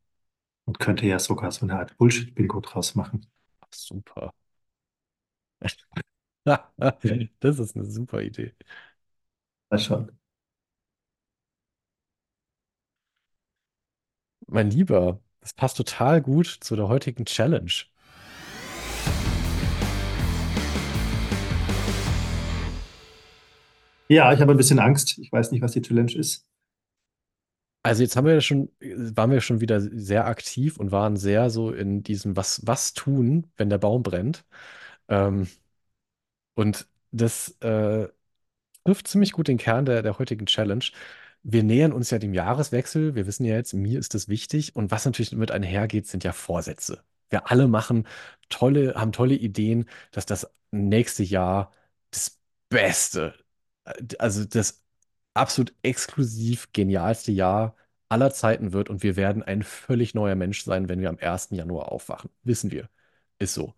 und könnte ja sogar so eine Art Bullshit-Bingo draus machen. Ach, super. Das ist eine super Idee. mal schauen. Mein Lieber, das passt total gut zu der heutigen Challenge. Ja, ich habe ein bisschen Angst. Ich weiß nicht, was die Challenge ist. Also jetzt haben wir ja schon, waren wir schon wieder sehr aktiv und waren sehr so in diesem was, was tun, wenn der Baum brennt. Ähm, und das äh, trifft ziemlich gut den Kern der, der heutigen Challenge. Wir nähern uns ja dem Jahreswechsel. Wir wissen ja jetzt, mir ist das wichtig. Und was natürlich mit einhergeht, sind ja Vorsätze. Wir alle machen tolle, haben tolle Ideen, dass das nächste Jahr das Beste, äh, also das absolut exklusiv genialste Jahr aller Zeiten wird und wir werden ein völlig neuer Mensch sein, wenn wir am 1. Januar aufwachen. Wissen wir. Ist so.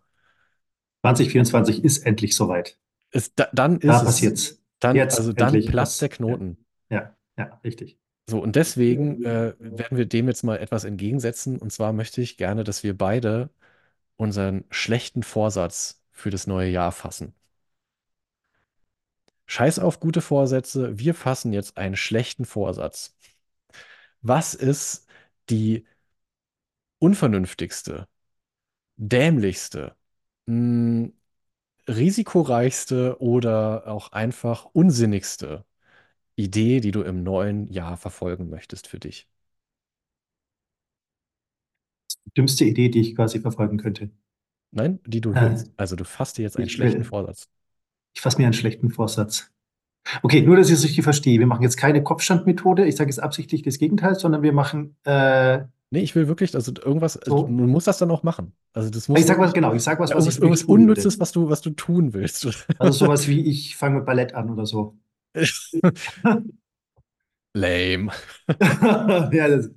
2024 ist endlich soweit. Ist, da, dann ist Da es. passiert's. Dann, Jetzt also dann platzt der Knoten. Ja, ja, richtig. So, und deswegen äh, werden wir dem jetzt mal etwas entgegensetzen. Und zwar möchte ich gerne, dass wir beide unseren schlechten Vorsatz für das neue Jahr fassen. Scheiß auf gute Vorsätze, wir fassen jetzt einen schlechten Vorsatz. Was ist die unvernünftigste, dämlichste, mh, risikoreichste oder auch einfach unsinnigste Idee, die du im neuen Jahr verfolgen möchtest für dich? Dümmste Idee, die ich quasi verfolgen könnte. Nein, die du Äh, willst. Also du fasst dir jetzt einen schlechten will- Vorsatz. Ich fasse mir einen schlechten Vorsatz. Okay, nur, dass ich es richtig verstehe. Wir machen jetzt keine Kopfstandmethode. Ich sage jetzt absichtlich das Gegenteil, sondern wir machen, äh, Nee, ich will wirklich, also irgendwas, also So. du musst das dann auch machen. Also das muss ich sag was, genau, ich sag was, ja, was irgendwas, ich irgendwas. Unnützes, was du, was du tun willst. Also sowas wie, ich fange mit Ballett an oder so. Lame. ja, das,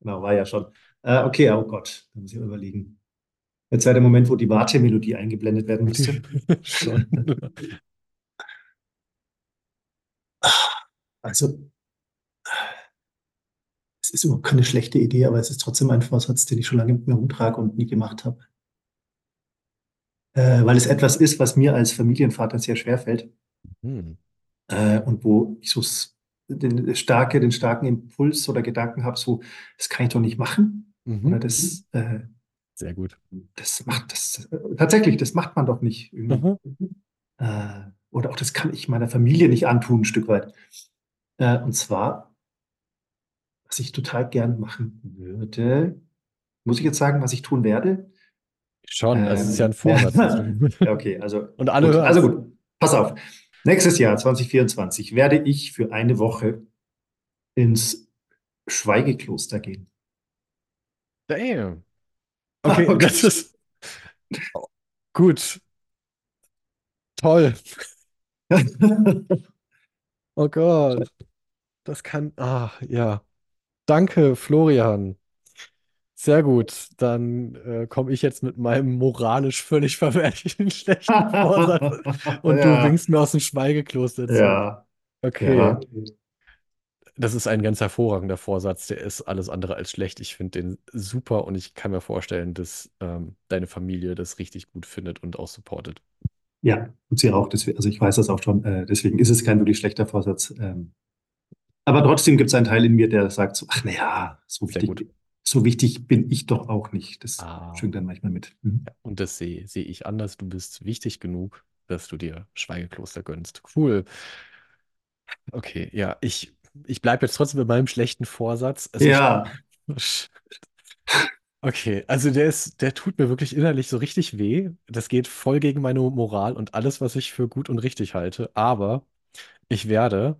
genau, war ja schon. Äh, okay, oh Gott, da muss ich überlegen. Jetzt wäre der Moment, wo die Wartemelodie eingeblendet werden müsste. Also, es ist überhaupt keine schlechte Idee, aber es ist trotzdem ein Vorsatz, den ich schon lange mit mir rumtrage und nie gemacht habe. Äh, weil es etwas ist, was mir als Familienvater sehr schwer fällt Hm. Äh, und wo ich so den, starke, den starken Impuls oder Gedanken habe, so, das kann ich doch nicht machen. Oder Mhm. das, äh, Sehr gut. das macht das äh, tatsächlich, das macht man doch nicht. Mhm. Äh, oder auch das kann ich meiner Familie nicht antun, ein Stück weit. Äh, und zwar, was ich total gern machen würde, muss ich jetzt sagen, was ich tun werde? Schon, also es ist ja ein Ähm, Vorsatz. ja, okay, also Und alle gut, also gut, pass auf. Nächstes Jahr, 2024, werde ich für eine Woche ins Schweigekloster gehen. Damn. Okay, Okay. das ist gut. Toll. Oh Gott. Das kann. Ah, ja. Danke, Florian. Sehr gut. Dann äh, komme ich jetzt mit meinem moralisch völlig verwerflichen schlechten Vorsatz und du Ja. winkst mir aus dem Schweigekloster zu. Ja, Okay. ja. Das ist ein ganz hervorragender Vorsatz. Der ist alles andere als schlecht. Ich finde den super und ich kann mir vorstellen, dass ähm, deine Familie das richtig gut findet und auch supportet. Ja, und sie auch. Deswegen, also ich weiß das auch schon. Äh, deswegen ist es kein wirklich schlechter Vorsatz. Ähm, aber trotzdem gibt es einen Teil in mir, der sagt so, ach naja, so Sehr wichtig, gut. So wichtig bin ich doch auch nicht. Das Ah. schwingt dann manchmal mit. Mhm. Und das sehe sehe ich anders. Du bist wichtig genug, dass du dir Schweigekloster gönnst. Cool. Okay, ja, ich, ich bleibe jetzt trotzdem mit meinem schlechten Vorsatz. Also ich- Ja, Okay, also der ist, der tut mir wirklich innerlich so richtig weh. Das geht voll gegen meine Moral und alles, was ich für gut und richtig halte. Aber ich werde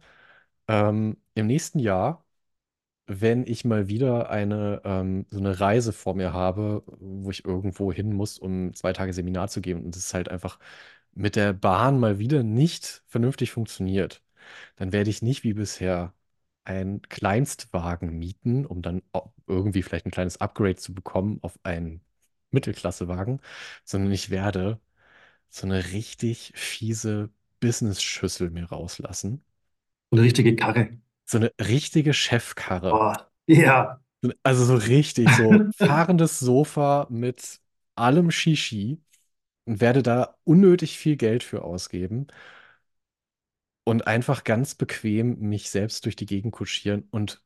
ähm, im nächsten Jahr, wenn ich mal wieder eine ähm, so eine Reise vor mir habe, wo ich irgendwo hin muss, um zwei Tage Seminar zu geben und es halt einfach mit der Bahn mal wieder nicht vernünftig funktioniert, dann werde ich nicht wie bisher einen Kleinstwagen mieten, um dann irgendwie vielleicht ein kleines Upgrade zu bekommen auf einen Mittelklassewagen, sondern ich werde so eine richtig fiese Business-Schüssel mir rauslassen. eine richtige Karre. So eine richtige Chefkarre. Oh, ja, Also so richtig, so fahrendes Sofa mit allem Shishi und werde da unnötig viel Geld für ausgeben und einfach ganz bequem mich selbst durch die Gegend kutschieren und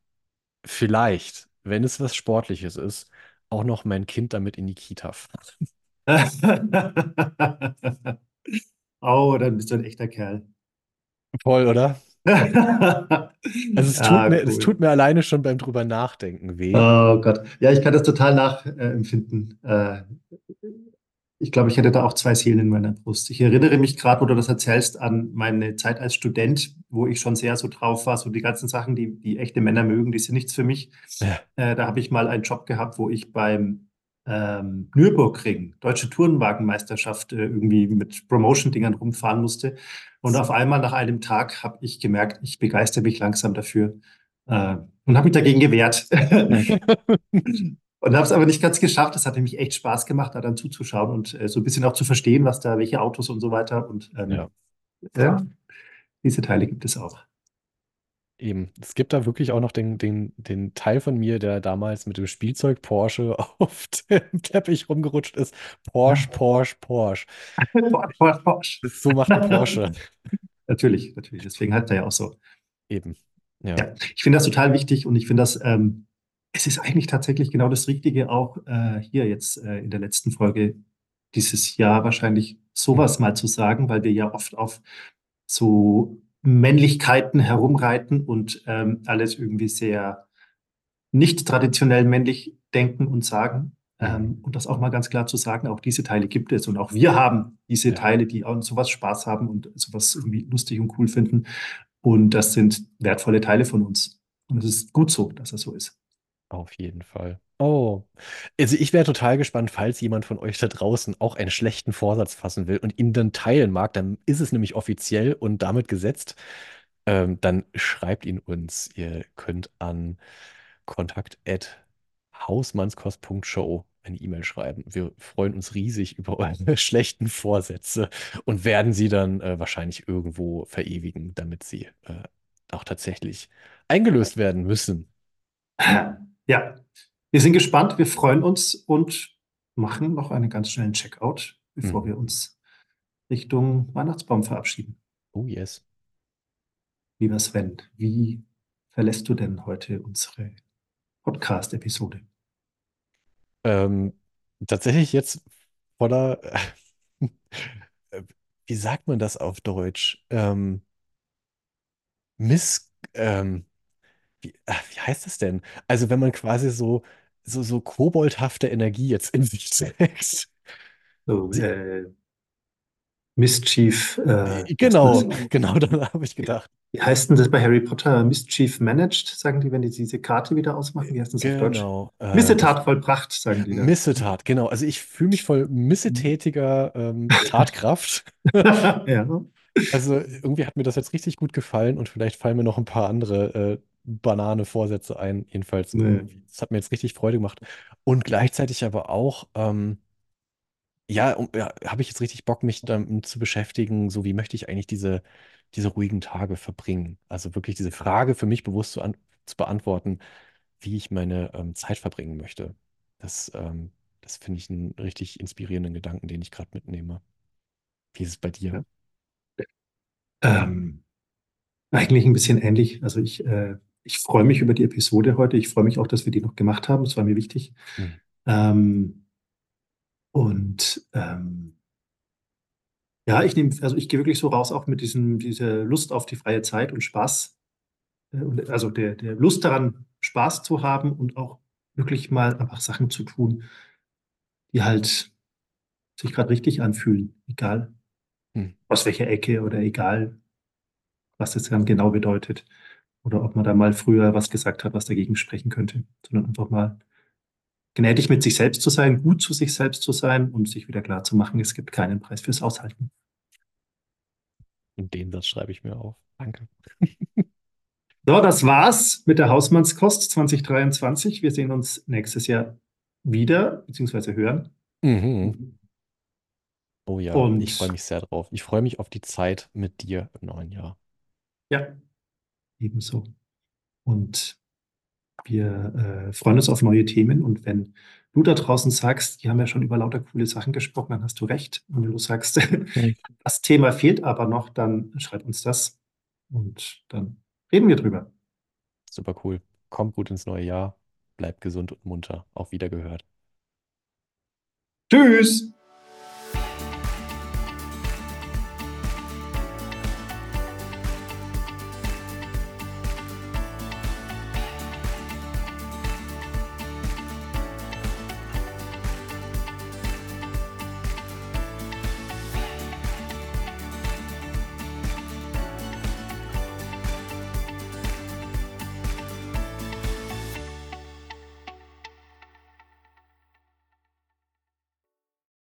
vielleicht, wenn es was Sportliches ist, auch noch mein Kind damit in die Kita fahren. oh, dann bist du ein echter Kerl. Voll, oder? Also es tut Ja, mir, es cool. tut mir alleine schon beim drüber nachdenken weh. Oh Gott. Ja, ich kann das total nachempfinden. Äh, ich glaube, ich hätte da auch zwei Seelen in meiner Brust. Ich erinnere mich gerade, wo du das erzählst, an meine Zeit als Student, wo ich schon sehr so drauf war, so die ganzen Sachen, die, die echte Männer mögen, die sind nichts für mich. Ja. Äh, da habe ich mal einen Job gehabt, wo ich beim ähm, Nürburgring, Deutsche Tourenwagenmeisterschaft, äh, irgendwie mit Promotion-Dingern rumfahren musste. Und auf einmal nach einem Tag habe ich gemerkt, ich begeister mich langsam dafür äh, und habe mich dagegen gewehrt. und habe es aber nicht ganz geschafft. Es hat nämlich echt Spaß gemacht, da dann zuzuschauen und äh, so ein bisschen auch zu verstehen, was da, welche Autos und so weiter. Und ähm, Ja. ja, diese Teile gibt es auch. Eben. Es gibt da wirklich auch noch den, den, den Teil von mir, der damals mit dem Spielzeug Porsche auf dem Teppich rumgerutscht ist. Porsche, Porsche, Porsche. Porsche, Porsche, Porsche. So macht ein Porsche. Natürlich, natürlich. Deswegen hat er ja auch so. Eben. Ja. Ja, ich finde das total wichtig und ich finde das, ähm, es ist eigentlich tatsächlich genau das Richtige, auch äh, hier jetzt äh, in der letzten Folge dieses Jahr wahrscheinlich sowas mal zu sagen, weil wir ja oft auf so Männlichkeiten herumreiten und ähm, alles irgendwie sehr nicht traditionell männlich denken und sagen. Ähm, und das auch mal ganz klar zu sagen, auch diese Teile gibt es und auch wir haben diese Ja. Teile, die auch sowas Spaß haben und sowas irgendwie lustig und cool finden. Und das sind wertvolle Teile von uns. Und es ist gut so, dass das so ist. Auf jeden Fall. Oh, also ich wäre total gespannt, falls jemand von euch da draußen auch einen schlechten Vorsatz fassen will und ihn dann teilen mag, dann ist es nämlich offiziell und damit gesetzt. Ähm, dann schreibt ihn uns. Ihr könnt an kontakt@hausmannskost.show eine E-Mail schreiben. Wir freuen uns riesig über eure schlechten Vorsätze und werden sie dann äh, wahrscheinlich irgendwo verewigen, damit sie äh, auch tatsächlich eingelöst werden müssen. Ja, wir sind gespannt, wir freuen uns und machen noch einen ganz schnellen Checkout, bevor Mhm. wir uns Richtung Weihnachtsbaum verabschieden. Oh yes. Lieber Sven, wie verlässt du denn heute unsere Podcast-Episode? Ähm, tatsächlich jetzt voller, wie sagt man das auf Deutsch? Ähm, Miss, ähm, wie, ach, wie heißt das denn? Also wenn man quasi so, so, so koboldhafte Energie jetzt in sich trägt. So, äh, Mischief, äh, Genau, was- genau, daran habe ich gedacht. Wie heißt denn das bei Harry Potter? Mischief Managed, sagen die, wenn die diese Karte wieder ausmachen? Wie heißt das auf Deutsch? Genau. äh, Missetat vollbracht, sagen die. da. Missetat, genau. Also ich fühle mich voll missetätiger ähm, Tatkraft. ja. Also irgendwie hat mir das jetzt richtig gut gefallen und vielleicht fallen mir noch ein paar andere äh, Banane-Vorsätze ein. Jedenfalls, Nee. das hat mir jetzt richtig Freude gemacht. Und gleichzeitig aber auch, ähm, ja, um, ja habe ich jetzt richtig Bock, mich damit zu beschäftigen, so wie möchte ich eigentlich diese, diese ruhigen Tage verbringen? Also wirklich diese Frage für mich bewusst zu, an, zu beantworten, wie ich meine ähm, Zeit verbringen möchte. Das, ähm, das finde ich einen richtig inspirierenden Gedanken, den ich gerade mitnehme. Wie ist es bei dir? Ja. Ähm, eigentlich ein bisschen ähnlich. Also ich, äh, ich freue mich über die Episode heute. Ich freue mich auch, dass wir die noch gemacht haben. Das war mir wichtig. Mhm. Ähm, und ähm, ja, ich nehme, also ich gehe wirklich so raus auch mit diesem, dieser Lust auf die freie Zeit und Spaß. Äh, und also der, der Lust daran, Spaß zu haben und auch wirklich mal einfach Sachen zu tun, die halt sich gerade richtig anfühlen, egal Hm. aus welcher Ecke oder egal, was das dann genau bedeutet. Oder ob man da mal früher was gesagt hat, was dagegen sprechen könnte, sondern einfach mal gnädig mit sich selbst zu sein, gut zu sich selbst zu sein und sich wieder klar zu machen, es gibt keinen Preis fürs Aushalten. Und den Satz schreibe ich mir auf. Danke. So, das war's mit der Hausmannskost 2023. Wir sehen uns nächstes Jahr wieder, beziehungsweise hören. Mhm. Oh ja, Und- ich freue mich sehr drauf. Ich freue mich auf die Zeit mit dir im neuen Jahr. Ja, ebenso. Und wir äh, freuen uns auf neue Themen. Und wenn du da draußen sagst, die haben ja schon über lauter coole Sachen gesprochen, dann hast du recht. Und wenn du sagst, das Thema fehlt aber noch, dann schreib uns das und dann reden wir drüber. Super cool. Kommt gut ins neue Jahr. Bleibt gesund und munter. Auf Wiedergehört. Tschüss!